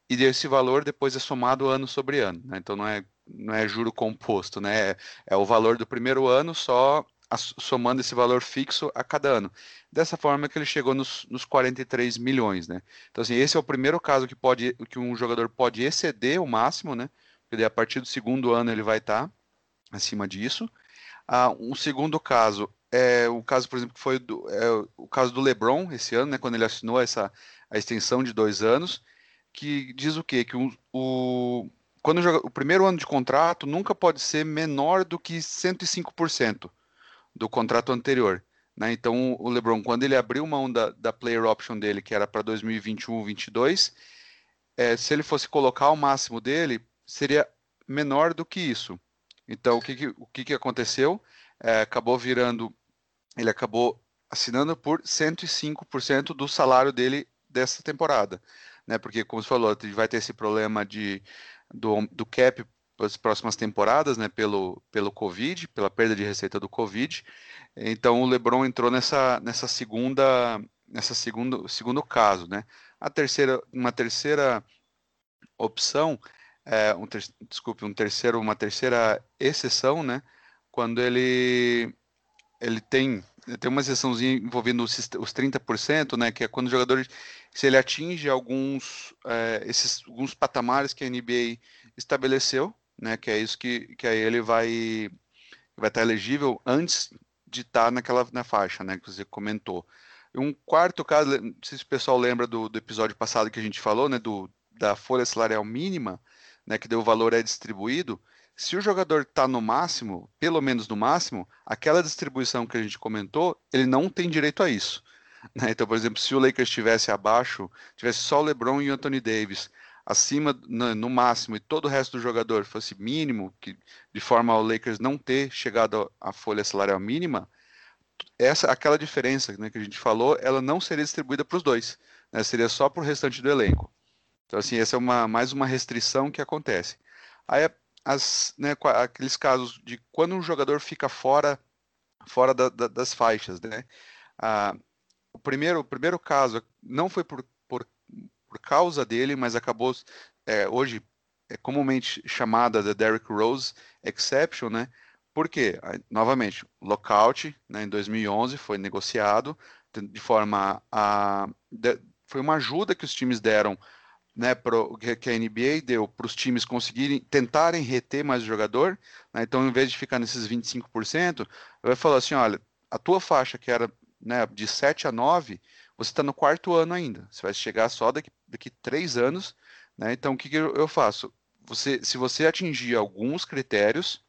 e esse valor depois é somado ano sobre ano, né? Então não é, não é juro composto, né? É, é o valor do primeiro ano só somando esse valor fixo a cada ano. Dessa forma que ele chegou nos, nos 43 milhões, né? Então, assim, esse é o primeiro caso que, pode, que um jogador pode exceder o máximo, né? Porque a partir do segundo ano ele vai estar acima disso. Ah, um segundo caso é o caso, por exemplo, que foi do, é, o caso do LeBron esse ano, né? Quando ele assinou essa a extensão de dois anos, que diz o quê? Que o, o quando o primeiro ano de contrato nunca pode ser menor do que 105% do contrato anterior. Né? Então, o LeBron, quando ele abriu mão da, da player option dele, que era para 2021-22, é, se ele fosse colocar o máximo dele, seria menor do que isso. Então, o que, que o que, que aconteceu? É, acabou virando, ele acabou assinando por 105% do salário dele dessa temporada. Né? Porque, como você falou, vai ter esse problema de, do, do cap as próximas temporadas, né, pelo, pelo Covid, pela perda de receita do Covid. Então o LeBron entrou nessa, nessa segunda nessa segundo, segundo caso, né? A terceira, uma terceira opção, é, um ter, desculpe, um terceiro, uma terceira exceção, né? Quando ele ele tem tem uma exceçãozinha envolvendo os, os 30%, né? Que é quando o jogador se ele atinge alguns é, esses alguns patamares que a NBA estabeleceu, né? Que é isso que, que aí ele vai vai estar elegível antes de estar naquela na faixa, né? Que você comentou. Um quarto caso, não sei se o pessoal lembra do, do episódio passado que a gente falou, né? Do, da folha salarial mínima, né? Que o valor é distribuído. Se o jogador está no máximo, pelo menos no máximo, aquela distribuição que a gente comentou, ele não tem direito a isso. Né? Então, por exemplo, se o Lakers estivesse abaixo, tivesse só o LeBron e o Anthony Davis, acima no, máximo e todo o resto do jogador fosse mínimo, que de forma ao Lakers não ter chegado à folha salarial mínima, essa aquela diferença né, que a gente falou, ela não seria distribuída para os dois, né, seria só para o restante do elenco. Então, assim, essa é uma, mais uma restrição que acontece. Aí, as, né, aqueles casos de quando um jogador fica fora, fora da, da, das faixas, né? Ah, o, primeiro, o primeiro caso não foi por, por, causa dele, mas acabou, é, hoje, é comumente chamada de Derrick Rose Exception, né? Porque, novamente, lockout né, em 2011 foi negociado de forma a. De, foi uma ajuda que os times deram, né, pro, que a NBA deu para os times conseguirem tentarem reter mais o jogador. Né, então, em vez de ficar nesses 25%, vai falar assim: olha, a tua faixa que era né, de 7 a 9, você está no quarto ano ainda. Você vai chegar só daqui, daqui três anos. Né, então, o que, que eu, faço? Você, se você atingir alguns critérios,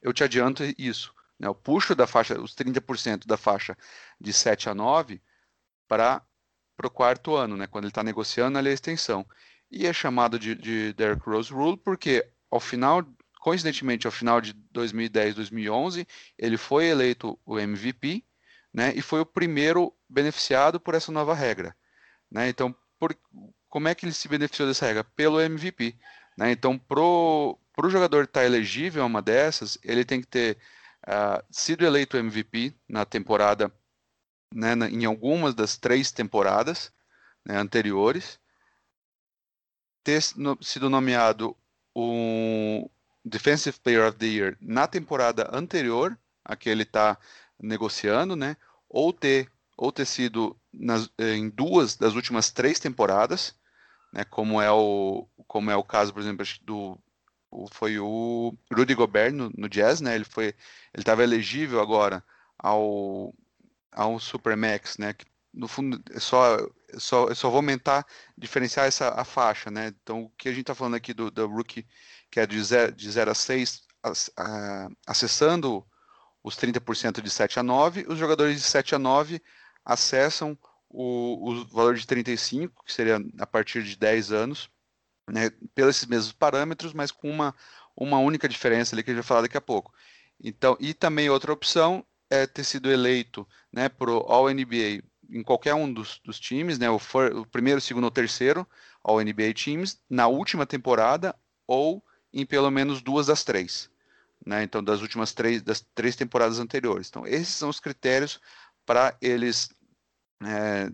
eu te adianto isso. Né? Eu puxo da faixa, os 30% da faixa de 7 a 9 para o quarto ano, né? quando ele está negociando a extensão. E é chamado de, de Derrick Rose Rule porque, ao final, coincidentemente, ao final de 2010, 2011, ele foi eleito o MVP né? e foi o primeiro beneficiado por essa nova regra. Né? Então, por, como é que ele se beneficiou dessa regra? Pelo MVP. Né? Então, pro o jogador estar tá elegível a uma dessas, ele tem que ter uh, sido eleito MVP na temporada, né, na, em algumas das três temporadas né, anteriores, ter no, sido nomeado o Defensive Player of the Year na temporada anterior a que ele está negociando, né, ou ter ou ter sido nas, em duas das últimas três temporadas, né, como é o como é o caso, por exemplo, do foi o Rudy Gobert no, no Jazz, né? Ele foi, ele estava elegível agora ao ao Supermax, né? Que, no fundo, é só, é só, eu só vou aumentar, diferenciar essa a faixa, né? Então, o que a gente está falando aqui do, do rookie, que é de 0, de 0 a 6, a, acessando os 30% de 7 a 9, os jogadores de 7 a 9 acessam o, o valor de 35, que seria a partir de 10 anos, né, pelos mesmos parâmetros, mas com uma, uma única diferença ali que a gente vai falar daqui a pouco. Então, e também outra opção é ter sido eleito né, para o All-NBA em qualquer um dos, dos times, né, o, for, o, primeiro, segundo ou terceiro All-NBA Teams, na última temporada ou em pelo menos duas das três. Né, então, das últimas três, das três temporadas anteriores. Então, esses são os critérios para eles é,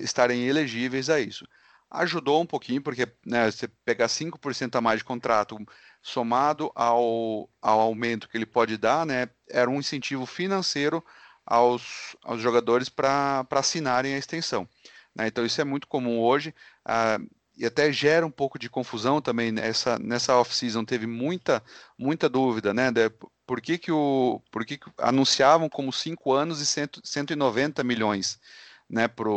estarem elegíveis a isso ajudou um pouquinho, porque né, você pegar 5% a mais de contrato somado ao, ao aumento que ele pode dar, né, era um incentivo financeiro aos, aos jogadores para assinarem a extensão. Né? Então isso é muito comum hoje ah, e até gera um pouco de confusão também nessa, nessa off-season, teve muita, muita dúvida, né? De, por que, que, o, por que, que anunciavam como 5 anos e cento, 190 milhões né, para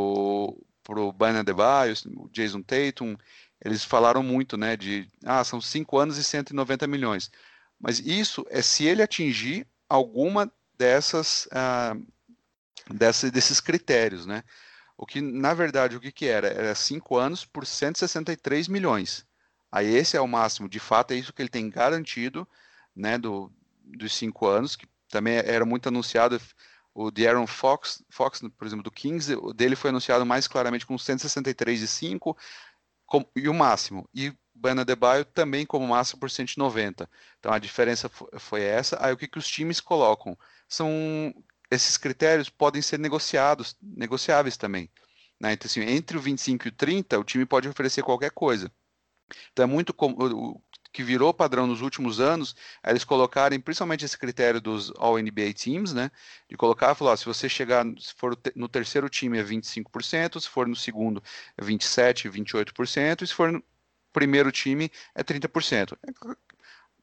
pro Bana Debaio, o Jason Tatum, eles falaram muito, né, de, ah, são 5 anos e 190 milhões. Mas isso é se ele atingir alguma dessas, ah, dessa, desses critérios, né? O que, na verdade, o que, que era? Era 5 anos por 163 milhões. Aí esse é o máximo, de fato, é isso que ele tem garantido, né, do, dos 5 anos, que também era muito anunciado, o De'Aaron Fox, Fox, por exemplo, do Kings, o dele foi anunciado mais claramente com 163,5 com, e o máximo. E Bana Debaio também como máximo por 190. Então a diferença foi essa. Aí o que, que os times colocam? São esses critérios podem ser negociados, negociáveis também. Né? Então, assim, entre o 25 e o 30, o time pode oferecer qualquer coisa. Então é muito como que virou padrão nos últimos anos, é eles colocarem principalmente esse critério dos All-NBA Teams, né? De colocar, falar, se você chegar, se for no terceiro time é 25%, se for no segundo é 27%, 28%, e se for no primeiro time é 30%. É,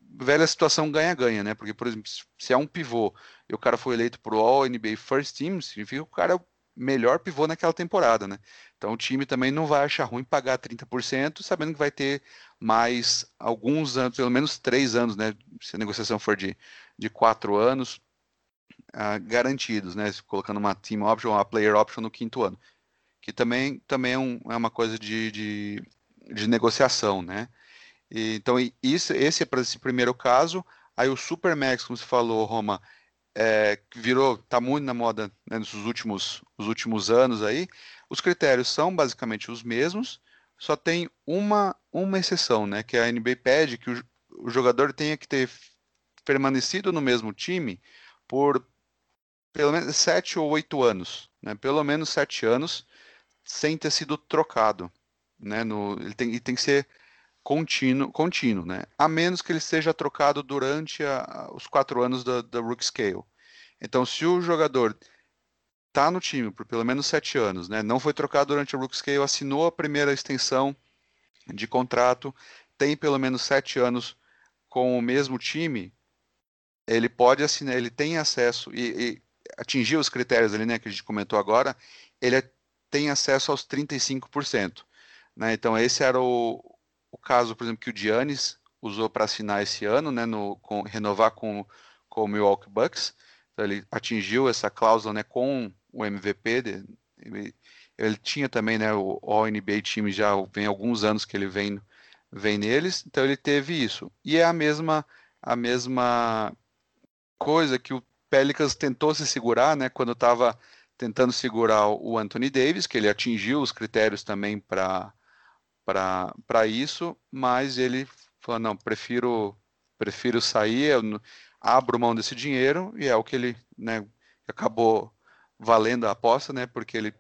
velha situação ganha-ganha, né? Porque, por exemplo, se é um pivô e o cara foi eleito para o All-NBA First Team, significa que o cara é o melhor pivô naquela temporada, né? Então o time também não vai achar ruim pagar 30%, sabendo que vai ter mais alguns anos, pelo menos três anos, né? Se a negociação for de, de quatro anos, uh, garantidos, né? Colocando uma team option, uma player option no quinto ano. Que também, também é, um, é uma coisa de, de, de negociação, né? E, então, isso, esse é para esse primeiro caso. Aí o Supermax, como você falou, Roma, é, virou, está muito na moda né, nos últimos, os últimos anos aí. Os critérios são basicamente os mesmos, só tem uma, uma exceção, né? Que a NBA pede que o, o jogador tenha que ter permanecido no mesmo time por pelo menos sete ou oito anos, né? Pelo menos sete anos sem ter sido trocado, né? No, ele tem, ele tem que ser contínuo, contínuo, né? A menos que ele seja trocado durante a, os quatro anos da, da Rook Scale. Então, se o jogador está no time por pelo menos sete anos, né? Não foi trocado durante a Rook Scale, assinou a primeira extensão de contrato, tem pelo menos sete anos com o mesmo time, ele pode assinar, ele tem acesso e, e os critérios ali, né, que a gente comentou agora, ele tem acesso aos 35%. Né? Então, esse era o, o caso, por exemplo, que o Giannis usou para assinar esse ano, né, no, com, renovar com, com o Milwaukee Bucks. Então, ele atingiu essa cláusula né, com o MVP. De, ele, ele, tinha também né, o All-NBA time já vem alguns anos que ele vem, vem neles, então ele teve isso. E é a mesma, a mesma coisa que o Pelicans tentou se segurar, né, quando estava tentando segurar o Anthony Davis, que ele atingiu os critérios também para para isso, mas ele falou, não, prefiro prefiro sair, eu abro mão desse dinheiro, e é o que ele né, acabou valendo a aposta, né, porque ele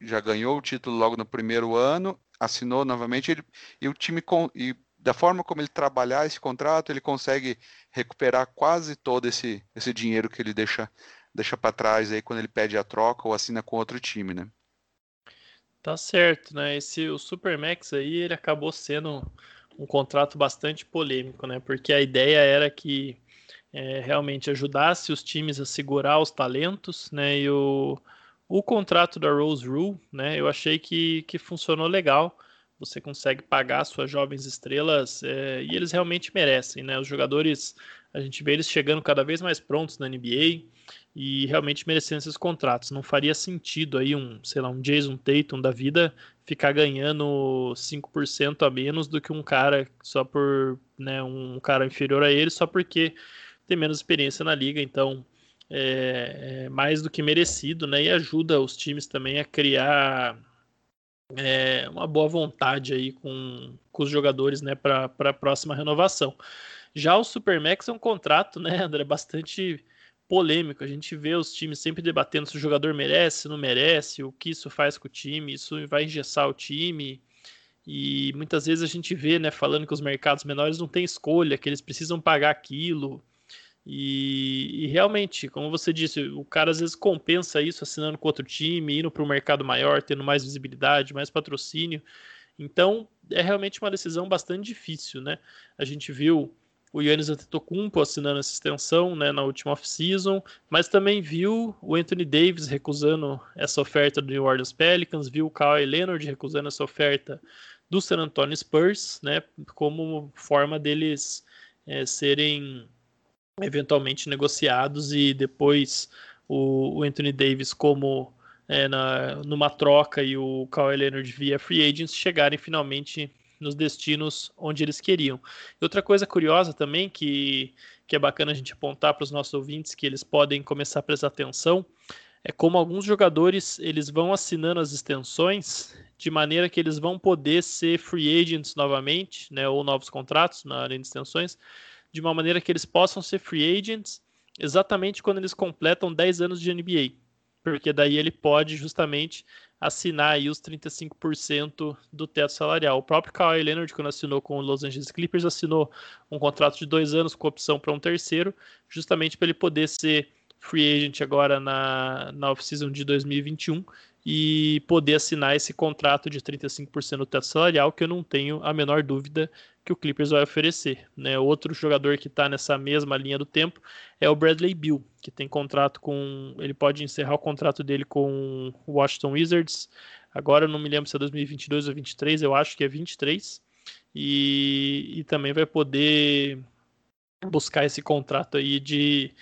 já ganhou o título logo no primeiro ano, assinou novamente, ele, e o time, com, e da forma como ele trabalhar esse contrato, ele consegue recuperar quase todo esse, esse dinheiro que ele deixa, deixa para trás aí quando ele pede a troca ou assina com outro time, né? Tá certo, né? Esse o Supermax aí, ele acabou sendo um contrato bastante polêmico, né? Porque a ideia era que é, realmente ajudasse os times a segurar os talentos, né? E o, o contrato da Rose Rule, né? Eu achei que, que funcionou legal. Você consegue pagar suas jovens estrelas é, e eles realmente merecem, né? Os jogadores, a gente vê eles chegando cada vez mais prontos na NBA e realmente merecendo esses contratos. Não faria sentido aí um, sei lá, um Jason Tatum da vida ficar ganhando 5% a menos do que um cara só por, né, um cara inferior a ele só porque tem menos experiência na liga, então é, é mais do que merecido, né? E ajuda os times também a criar é, uma boa vontade aí com, com os jogadores, né, para a próxima renovação. Já o Supermax é um contrato, né, André, bastante polêmico. A gente vê os times sempre debatendo se o jogador merece, se não merece, o que isso faz com o time, isso vai engessar o time. E muitas vezes a gente vê, né, falando que os mercados menores não têm escolha, que eles precisam pagar aquilo. E, e, realmente, como você disse, o cara às vezes compensa isso assinando com outro time, indo para o mercado maior, tendo mais visibilidade, mais patrocínio. Então, é realmente uma decisão bastante difícil, né? A gente viu o Yannis Antetokounmpo assinando essa extensão né, na última off-season, mas também viu o Anthony Davis recusando essa oferta do New Orleans Pelicans, viu o Kawhi Leonard recusando essa oferta do San Antonio Spurs, né, como forma deles é, serem eventualmente negociados e depois o, o Anthony Davis como é, na, numa troca e o Kawhi Leonard via free agents chegarem finalmente nos destinos onde eles queriam. E outra coisa curiosa também que, que é bacana a gente apontar para os nossos ouvintes que eles podem começar a prestar atenção é como alguns jogadores eles vão assinando as extensões de maneira que eles vão poder ser free agents novamente, né, ou novos contratos na área de extensões, de uma maneira que eles possam ser free agents exatamente quando eles completam 10 anos de NBA, porque daí ele pode justamente assinar aí os 35% do teto salarial. O próprio Kawhi Leonard, quando assinou com o Los Angeles Clippers, assinou um contrato de dois anos com opção para um terceiro, justamente para ele poder ser free agent agora na, na off-season de 2021 e poder assinar esse contrato de 35% do teto salarial, que eu não tenho a menor dúvida que o Clippers vai oferecer. Né? Outro jogador que está nessa mesma linha do tempo é o Bradley Bill, que tem contrato com. Ele pode encerrar o contrato dele com o Washington Wizards. Agora não me lembro se é 2022 ou 2023, eu acho que é 23. E, e também vai poder buscar esse contrato aí de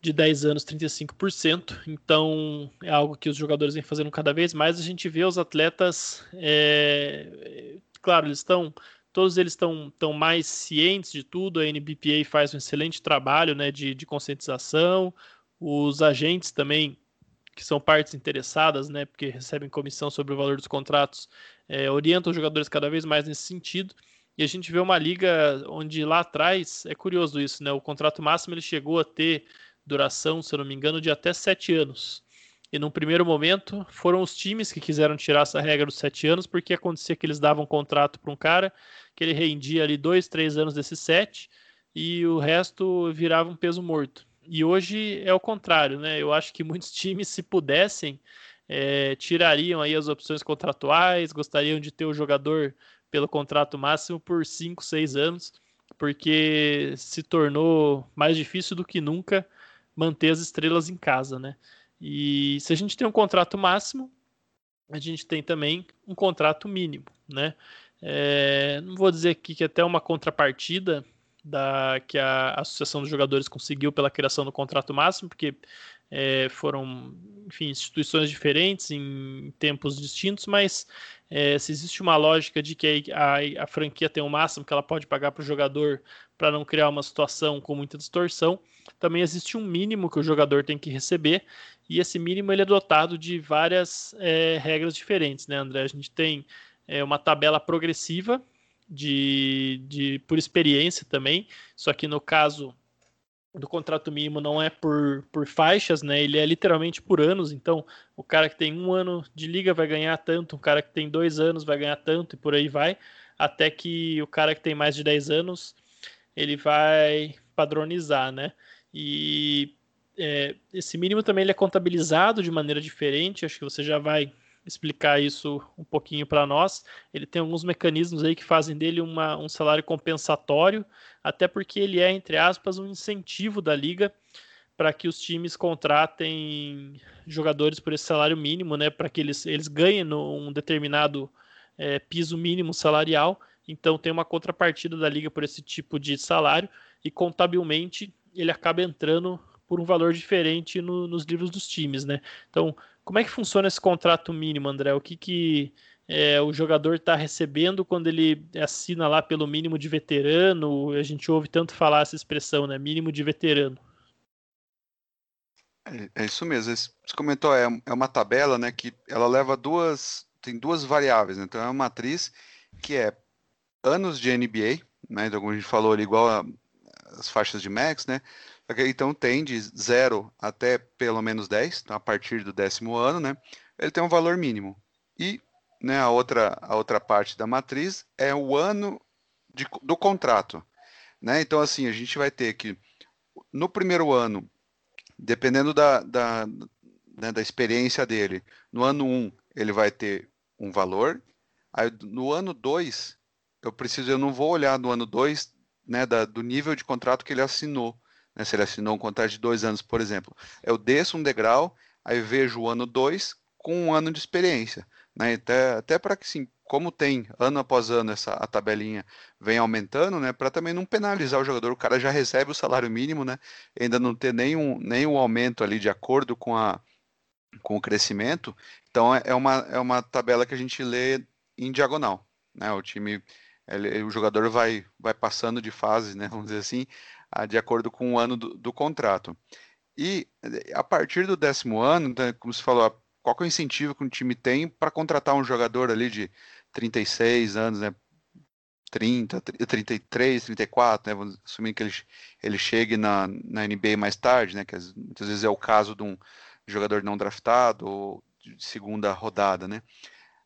de 10 anos, 35%. Então, é algo que os jogadores vêm fazendo cada vez mais. A gente vê os atletas, é, claro, eles estão, todos eles estão, mais cientes de tudo. A NBPA faz um excelente trabalho né, de, de conscientização. Os agentes também, que são partes interessadas, né, porque recebem comissão sobre o valor dos contratos, é, orienta os jogadores cada vez mais nesse sentido. E a gente vê uma liga onde lá atrás, é curioso isso, né? O contrato máximo ele chegou a ter duração, se eu não me engano, de até sete anos. E num primeiro momento foram os times que quiseram tirar essa regra dos sete anos, porque acontecia que eles davam um contrato para um cara, que ele rendia ali dois, três anos desses sete, e o resto virava um peso morto. E hoje é o contrário, né? Eu acho que muitos times, se pudessem, é, tirariam aí as opções contratuais, gostariam de ter o jogador pelo contrato máximo por 5, 6 anos, porque se tornou mais difícil do que nunca manter as estrelas em casa, né? E se a gente tem um contrato máximo, a gente tem também um contrato mínimo, né? É, não vou dizer aqui que é até uma contrapartida da que a Associação dos Jogadores conseguiu pela criação do contrato máximo, porque é, foram, enfim, instituições diferentes em tempos distintos, mas é, se existe uma lógica de que a, a, franquia tem o máximo que ela pode pagar para o jogador para não criar uma situação com muita distorção, também existe um mínimo que o jogador tem que receber, e esse mínimo ele é dotado de várias é, regras diferentes, né, André? A gente tem é, uma tabela progressiva de, de por experiência também, só que no caso do contrato mínimo não é por, por faixas, né? Ele é literalmente por anos. Então, o cara que tem um ano de liga vai ganhar tanto, o cara que tem dois anos vai ganhar tanto e por aí vai, até que o cara que tem mais de 10 anos ele vai padronizar, né? E é, esse mínimo também ele é contabilizado de maneira diferente. Acho que você já vai explicar isso um pouquinho para nós. Ele tem alguns mecanismos aí que fazem dele uma, um salário compensatório, até porque ele é, entre aspas, um incentivo da liga para que os times contratem jogadores por esse salário mínimo, né, para que eles, eles ganhem um determinado é, piso mínimo salarial. Então tem uma contrapartida da liga por esse tipo de salário e contabilmente ele acaba entrando por um valor diferente no, nos livros dos times, né? Então como é que funciona esse contrato mínimo, André? O que, que é, o jogador está recebendo quando ele assina lá pelo mínimo de veterano? A gente ouve tanto falar essa expressão, né? Mínimo de veterano. É, é isso mesmo. Você comentou, é, é uma tabela, né? Que ela leva duas, tem duas variáveis. Né? Então é uma matriz que é anos de NBA, né? Então, como a gente falou ali, igual as faixas de Max, né? Então tem de 0 até pelo menos 10, então a partir do décimo ano, né? Ele tem um valor mínimo. E né, a, outra, a outra parte da matriz é o ano de, do contrato. Né? Então, assim, a gente vai ter que, no primeiro ano, dependendo da, da, né, da experiência dele, no ano 1 um, ele vai ter um valor, aí no ano 2, eu preciso, eu não vou olhar no ano 2 né, do nível de contrato que ele assinou. Né, se ele assinou um contrato de dois anos, por exemplo. Eu desço um degrau, aí vejo o ano 2 com um ano de experiência. Né, até até para que, sim, como tem ano após ano essa a tabelinha vem aumentando, né, para também não penalizar o jogador, o cara já recebe o salário mínimo, né, ainda não ter nenhum, nenhum aumento ali de acordo com, a, com o crescimento. Então é, é uma, é uma tabela que a gente lê em diagonal. Né, o time ele, o jogador vai, vai passando de fase, né, vamos dizer assim, de acordo com o ano do, do, contrato. E a partir do décimo ano, né, como você falou, qual é o incentivo que um time tem para contratar um jogador ali de 36 anos, né, 30, 33, 34, né, vamos assumir que ele, ele chegue na, na NBA mais tarde, né, que muitas vezes é o caso de um jogador não draftado ou de segunda rodada, né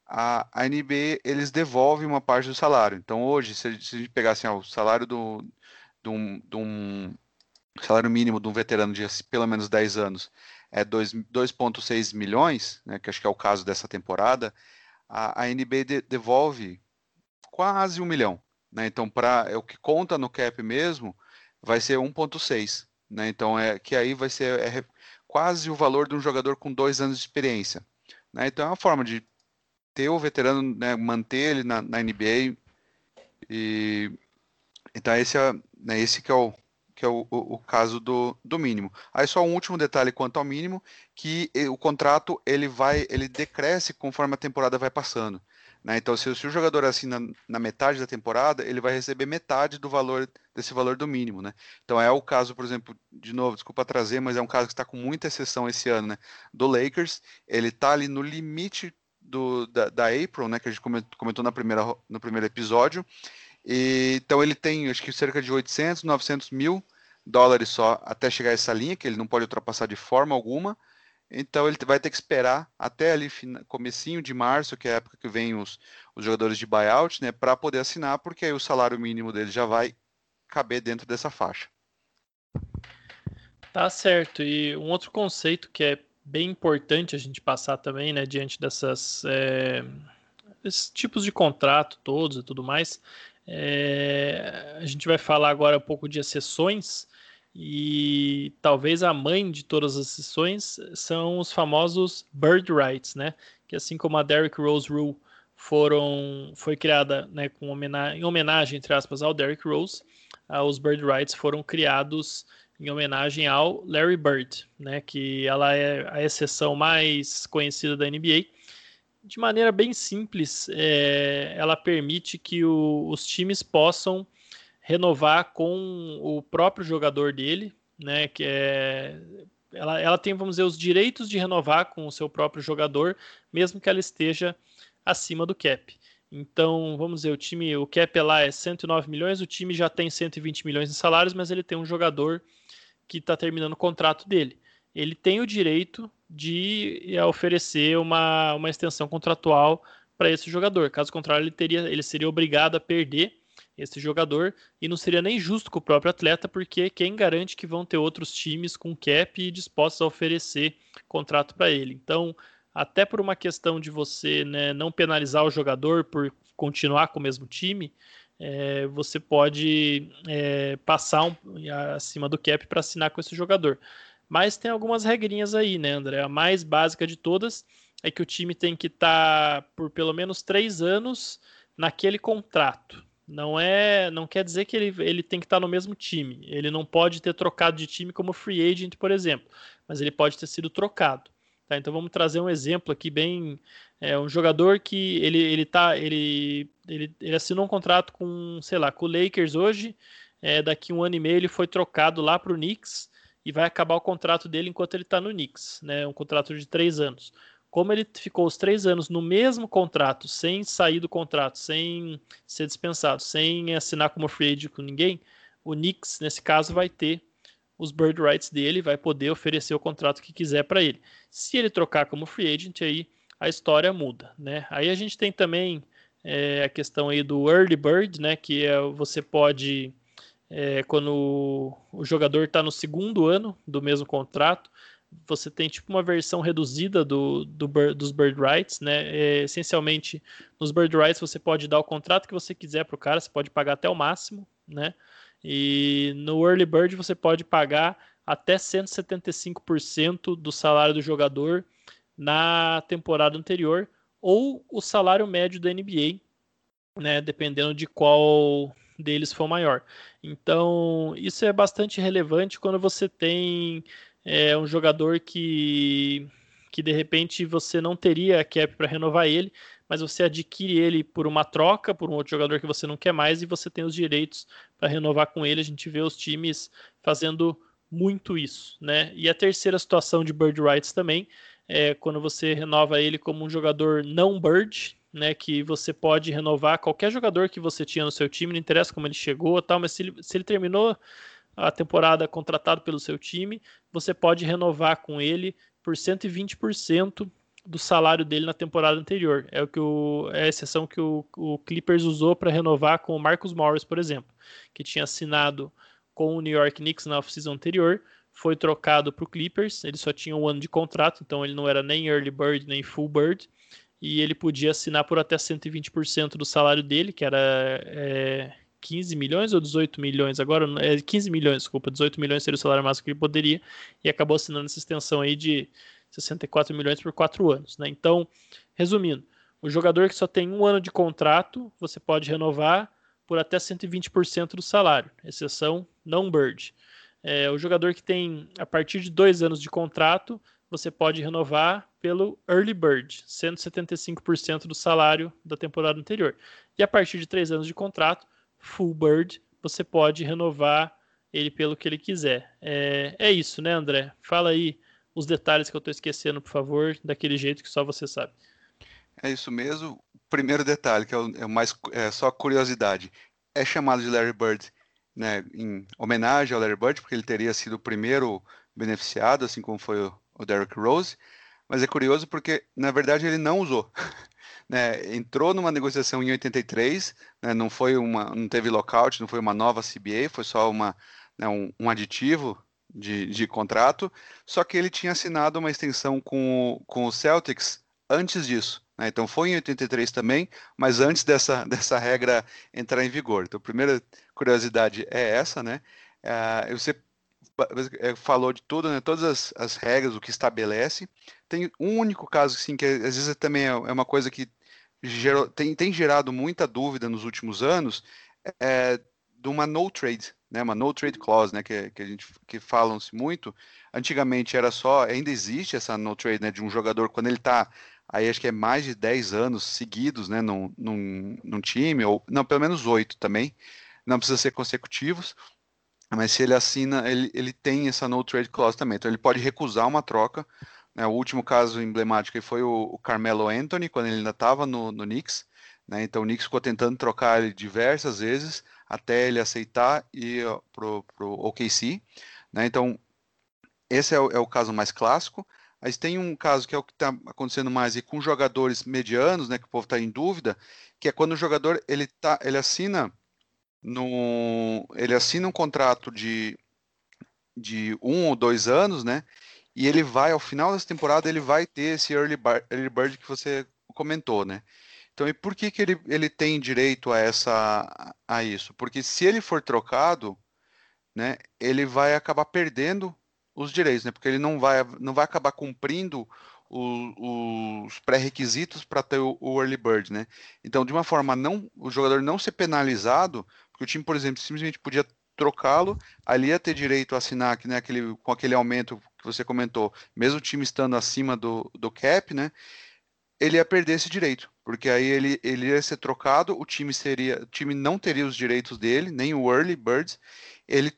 a, a NBA eles devolvem uma parte do salário. Então hoje, se a gente pegasse assim, o salário do, de, um, de um salário mínimo de um veterano de pelo menos 10 anos é 2,6 milhões, né, que acho que é o caso dessa temporada, a, a NBA de, devolve quase um milhão. Né? Então, para é o que conta no cap mesmo, vai ser 1,6. Né? Então, é que aí vai ser é, quase o valor de um jogador com dois anos de experiência. Né? Então, é uma forma de ter o veterano, né, manter ele na, na NBA. E então esse é, né, esse que é o que é o, o, o, caso do, do mínimo. Aí só um último detalhe quanto ao mínimo, que o contrato ele vai, ele decresce conforme a temporada vai passando. Né? Então, se, se, o jogador assina na metade da temporada, ele vai receber metade do valor desse valor do mínimo. Né? Então é o caso, por exemplo, de novo, desculpa trazer, mas é um caso que está com muita exceção esse ano, né? Do Lakers, ele está ali no limite do, da, da April, né, que a gente comentou na primeira, no primeiro episódio. E, então ele tem, acho que cerca de 800, 900 mil dólares só até chegar a essa linha, que ele não pode ultrapassar de forma alguma. Então ele vai ter que esperar até ali comecinho de março, que é a época que vem os, os jogadores de buyout, né, para poder assinar, porque aí o salário mínimo dele já vai caber dentro dessa faixa. Tá certo. E um outro conceito que é bem importante a gente passar também, né, diante dessas é, esses tipos de contrato todos e tudo mais, é, a gente vai falar agora um pouco de exceções e talvez a mãe de todas as exceções são os famosos bird rights, né? Que assim como a Derrick Rose Rule foram foi criada, né, com homenagem, em homenagem entre aspas ao Derrick Rose, uh, os bird rights foram criados em homenagem ao Larry Bird, né? Que ela é a exceção mais conhecida da NBA. De maneira bem simples, é, ela permite que o, os times possam renovar com o próprio jogador dele, né? Que é ela, ela tem, vamos dizer, os direitos de renovar com o seu próprio jogador, mesmo que ela esteja acima do cap. Então, vamos dizer, o time, o cap lá é 109 milhões, o time já tem 120 milhões de salários, mas ele tem um jogador que está terminando o contrato dele. Ele tem o direito de oferecer uma, uma extensão contratual para esse jogador. Caso contrário, ele, teria, ele seria obrigado a perder esse jogador e não seria nem justo com o próprio atleta, porque quem garante que vão ter outros times com cap dispostos a oferecer contrato para ele. Então, até por uma questão de você né, não penalizar o jogador por continuar com o mesmo time, é, você pode é, passar um, acima do cap para assinar com esse jogador. Mas tem algumas regrinhas aí, né, André? A mais básica de todas é que o time tem que estar tá por pelo menos três anos naquele contrato. Não é, não quer dizer que ele, ele tem que estar no mesmo time. Ele não pode ter trocado de time como free agent, por exemplo, mas ele pode ter sido trocado. Tá? Então vamos trazer um exemplo aqui bem, é um jogador que ele ele tá ele, ele, ele assinou um contrato com sei lá com o Lakers hoje. É, daqui um ano e meio ele foi trocado lá para o Knicks e vai acabar o contrato dele enquanto ele está no Knicks, né? Um contrato de três anos como ele ficou os três anos no mesmo contrato, sem sair do contrato, sem ser dispensado, sem assinar como free agent com ninguém, o Knicks, nesse caso, vai ter os bird rights dele, vai poder oferecer o contrato que quiser para ele. Se ele trocar como free agent, aí a história muda, né? Aí a gente tem também é, a questão aí do early bird, né? Que é você pode é, quando o jogador está no segundo ano do mesmo contrato, você tem tipo uma versão reduzida do, do dos bird rights, né? É, essencialmente, nos bird rights você pode dar o contrato que você quiser para o cara, você pode pagar até o máximo, né? E no early bird você pode pagar até 175% do salário do jogador na temporada anterior ou o salário médio da NBA, né? Dependendo de qual deles for maior. Então, isso é bastante relevante quando você tem é um jogador que, que de repente você não teria cap para renovar ele, mas você adquire ele por uma troca, por um outro jogador que você não quer mais, e você tem os direitos para renovar com ele. A gente vê os times fazendo muito isso, né? E a terceira situação de Bird Rights também é quando você renova ele como um jogador não Bird, né? Que você pode renovar qualquer jogador que você tinha no seu time, não interessa como ele chegou, tal, mas se ele, se ele terminou a temporada contratado pelo seu time, você pode renovar com ele por 120% do salário dele na temporada anterior. É o que o, é a exceção que o, o Clippers usou para renovar com o Marcus Morris, por exemplo, que tinha assinado com o New York Knicks na off-season anterior, foi trocado para o Clippers, ele só tinha um ano de contrato, então ele não era nem early bird nem full bird, e ele podia assinar por até 120% do salário dele, que era é, 15 milhões ou 18 milhões agora? É 15 milhões, desculpa, 18 milhões seria o salário máximo que ele poderia, e acabou assinando essa extensão aí de 64 milhões por quatro anos, né? Então, resumindo, o jogador que só tem um ano de contrato, você pode renovar por até 120% do salário, exceção não bird. É, o jogador que tem a partir de dois anos de contrato, você pode renovar pelo early bird, 175% do salário da temporada anterior. E a partir de três anos de contrato, full bird, você pode renovar ele pelo que ele quiser. É, é isso, né, André? Fala aí os detalhes que eu estou esquecendo, por favor, daquele jeito que só você sabe. É isso mesmo. Primeiro detalhe, que é, o, é mais é só curiosidade, é chamado de Larry Bird, né, em homenagem ao Larry Bird, porque ele teria sido o primeiro beneficiado, assim como foi o, o Derrick Rose. Mas é curioso porque, na verdade, ele não usou. né, entrou numa negociação em 83, né, não foi uma, não teve lockout, não foi uma nova CBA, foi só uma, né, um, um, aditivo de, de, contrato. Só que ele tinha assinado uma extensão com, com o Celtics antes disso. Né, então foi em 83 também, mas antes dessa, dessa regra entrar em vigor. Então, a primeira curiosidade é essa, né? Uh, você é, falou de tudo, né? Todas as, as, regras, o que estabelece. Tem um único caso, sim, que às vezes também é, é uma coisa que gerou, tem, tem, gerado muita dúvida nos últimos anos, é, de uma no trade, né? Uma no trade clause, né? Que, que a gente que falam-se muito. Antigamente era só, ainda existe essa no trade, né? De um jogador quando ele está aí acho que é mais de 10 anos seguidos, né? Num, num, num time ou não, pelo menos oito também. Não precisa ser consecutivos mas se ele assina, ele, ele tem essa no trade clause também. Então ele pode recusar uma troca. Né? O último caso emblemático foi o, o Carmelo Anthony, quando ele ainda estava no, no Knicks. Né? Então o Knicks ficou tentando trocar ele diversas vezes até ele aceitar e para o OKC. Né? Então esse é o, é o, caso mais clássico. Mas tem um caso que é o que está acontecendo mais e com jogadores medianos, né, que o povo está em dúvida, que é quando o jogador ele tá, ele assina no, ele assina um contrato de, de um ou dois anos, né? E ele vai, ao final dessa temporada, ele vai ter esse early, bar, early bird que você comentou, né? Então, e por que, que ele, ele tem direito a, essa, a isso? Porque se ele for trocado, né, ele vai acabar perdendo os direitos, né? Porque ele não vai, não vai acabar cumprindo o, os pré-requisitos para ter o, o, early bird, né? Então, de uma forma não, o jogador não ser penalizado, porque o time, por exemplo, simplesmente podia trocá-lo, ali ia ter direito a assinar né, aquele, com aquele aumento que você comentou, mesmo o time estando acima do, do cap, né? Ele ia perder esse direito, porque aí ele, ele ia ser trocado, o time seria, o time não teria os direitos dele, nem o early birds, ele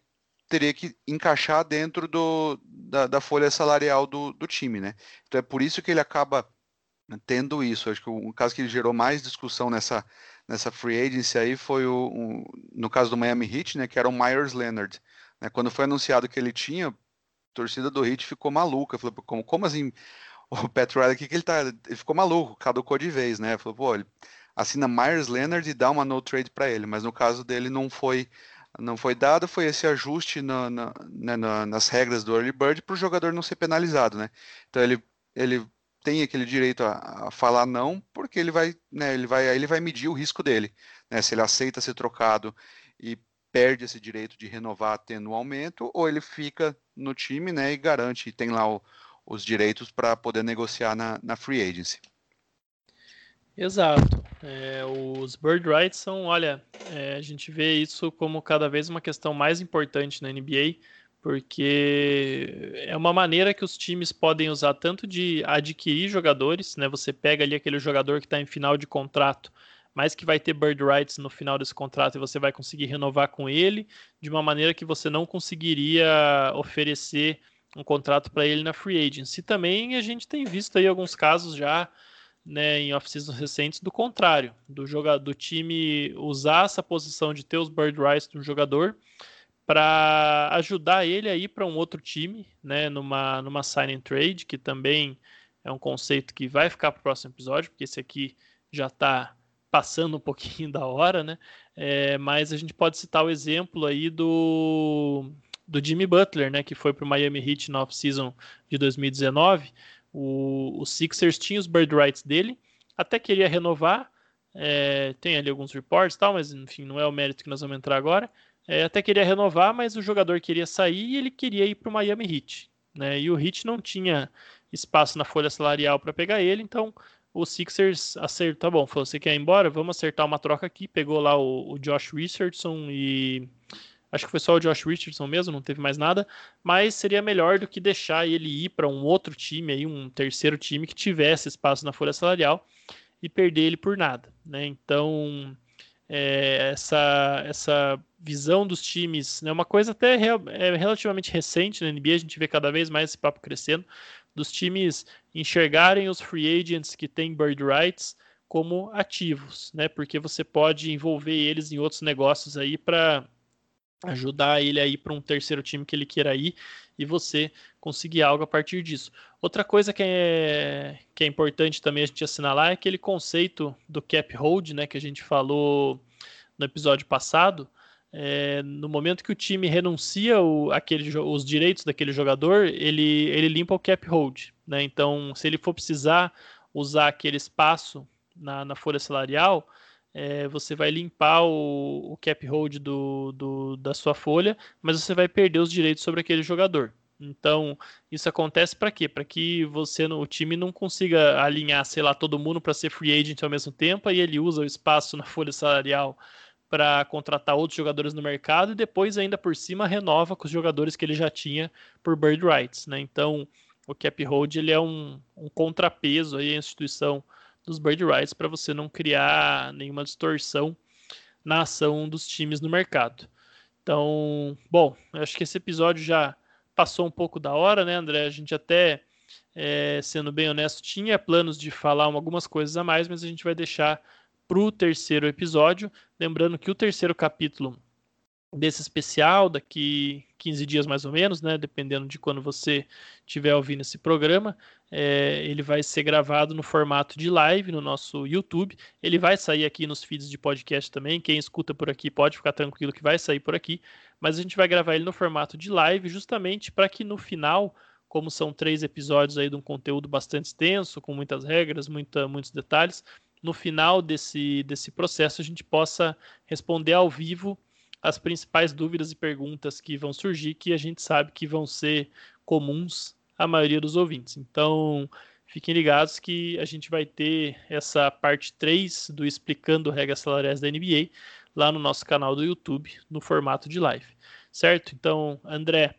teria que encaixar dentro do, da, da folha salarial do, do time, né? Então é por isso que ele acaba tendo isso. Acho que o caso que gerou mais discussão nessa nessa free agency aí foi o, um, no caso do Miami Heat, né, que era o Myers Leonard. Né, quando foi anunciado que ele tinha, a torcida do Heat ficou maluca. Falou, como, como assim o Pat Riley, que, que ele tá? Ele ficou maluco, caducou de vez, né? Falou, pô, ele assina Myers Leonard e dá uma no trade para ele, mas no caso dele não foi não foi dado, foi esse ajuste na, na, né, na, nas regras do early bird para o jogador não ser penalizado, né? Então ele ele tem aquele direito a, a, falar não, porque ele vai, né, ele vai, ele vai medir o risco dele, né, se ele aceita ser trocado e perde esse direito de renovar tendo um aumento, ou ele fica no time, né, e garante, e tem lá o, os direitos para poder negociar na, na free agency. Exato. É, os bird rights são, olha, é, a gente vê isso como cada vez uma questão mais importante na NBA porque é uma maneira que os times podem usar tanto de adquirir jogadores, né? Você pega ali aquele jogador que está em final de contrato, mas que vai ter bird rights no final desse contrato e você vai conseguir renovar com ele de uma maneira que você não conseguiria oferecer um contrato para ele na free agency. Também a gente tem visto aí alguns casos já né, em off-seasons recentes do contrário, do jogador do time usar essa posição de ter os bird rights do jogador para ajudar ele a ir para um outro time, né, numa, numa sign and trade, que também é um conceito que vai ficar para o próximo episódio, porque esse aqui já está passando um pouquinho da hora, né? É, mas a gente pode citar o exemplo aí do, do Jimmy Butler, né, que foi para o Miami Heat na off-season de 2019. O, o Sixers tinha os bird rights dele, até queria renovar, é, tem ali alguns reports tal, mas enfim, não é o mérito que nós vamos entrar agora. É, até queria renovar, mas o jogador queria sair e ele queria ir para o Miami Heat. Né? E o Heat não tinha espaço na folha salarial para pegar ele, então o Sixers acertou, tá bom, falou, você quer ir embora? Vamos acertar uma troca aqui. Pegou lá o, o Josh Richardson e acho que foi só o Josh Richardson mesmo, não teve mais nada, mas seria melhor do que deixar ele ir para um outro time, aí, um terceiro time que tivesse espaço na folha salarial e perder ele por nada, né? Então é, essa, essa visão dos times, né, uma coisa até é relativamente recente na NBA, a gente vê cada vez mais esse papo crescendo, dos times enxergarem os free agents que têm bird rights como ativos, né? Porque você pode envolver eles em outros negócios aí para ajudar ele a ir para um terceiro time que ele queira ir e você conseguir algo a partir disso. Outra coisa que é, que é importante também a gente assinalar é aquele conceito do cap hold, né, que a gente falou no episódio passado. É, no momento que o time renuncia o, aquele, os direitos daquele jogador, ele, ele limpa o cap hold. Né? Então, se ele for precisar usar aquele espaço na, na folha salarial, é, você vai limpar o, o cap hold do, do, da sua folha, mas você vai perder os direitos sobre aquele jogador. Então, isso acontece para quê? Para que você, o time, não consiga alinhar, sei lá, todo mundo para ser free agent ao mesmo tempo, e ele usa o espaço na folha salarial para contratar outros jogadores no mercado e depois, ainda por cima, renova com os jogadores que ele já tinha por bird rights. Né? Então, o cap hold ele é um, um contrapeso aí à instituição dos bird rights para você não criar nenhuma distorção na ação dos times no mercado. Então, bom, acho que esse episódio já passou um pouco da hora, né, André? A gente até, é, sendo bem honesto, tinha planos de falar algumas coisas a mais, mas a gente vai deixar para o terceiro episódio. Lembrando que o terceiro capítulo desse especial, daqui 15 dias mais ou menos, né? Dependendo de quando você estiver ouvindo esse programa. É, ele vai ser gravado no formato de live no nosso YouTube. Ele vai sair aqui nos feeds de podcast também. Quem escuta por aqui pode ficar tranquilo que vai sair por aqui. Mas a gente vai gravar ele no formato de live, justamente para que no final, como são três episódios aí de um conteúdo bastante extenso, com muitas regras, muita, muitos detalhes, no final desse, desse processo a gente possa responder ao vivo as principais dúvidas e perguntas que vão surgir, que a gente sabe que vão ser comuns à maioria dos ouvintes. Então, fiquem ligados que a gente vai ter essa parte 3 do Explicando Regras Salariais da NBA lá no nosso canal do YouTube, no formato de live. Certo? Então, André,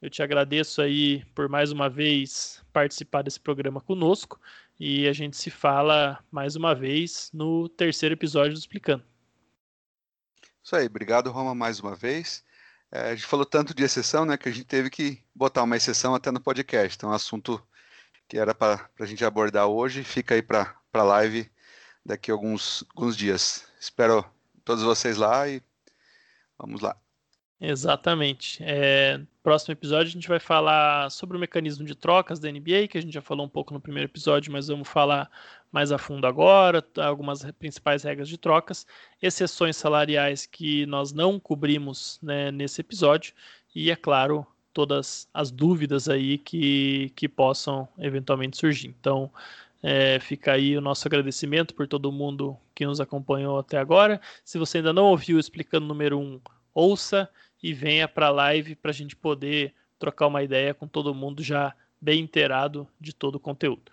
eu te agradeço aí por mais uma vez participar desse programa conosco e a gente se fala mais uma vez no terceiro episódio do Explicando. Isso aí, obrigado, Roma, mais uma vez. É, a gente falou tanto de exceção, né, que a gente teve que botar uma exceção até no podcast. Então, é um assunto que era para a gente abordar hoje fica aí para a live daqui a alguns, alguns dias. Espero todos vocês lá e vamos lá. Exatamente. É, próximo episódio a gente vai falar sobre o mecanismo de trocas da NBA, que a gente já falou um pouco no primeiro episódio, mas vamos falar mais a fundo agora, algumas principais regras de trocas, exceções salariais que nós não cobrimos né, nesse episódio, e é claro, todas as dúvidas aí que, que possam eventualmente surgir. Então, é, fica aí o nosso agradecimento por todo mundo que nos acompanhou até agora. Se você ainda não ouviu explicando número 1, um, ouça e venha para a live para a gente poder trocar uma ideia com todo mundo já bem inteirado de todo o conteúdo.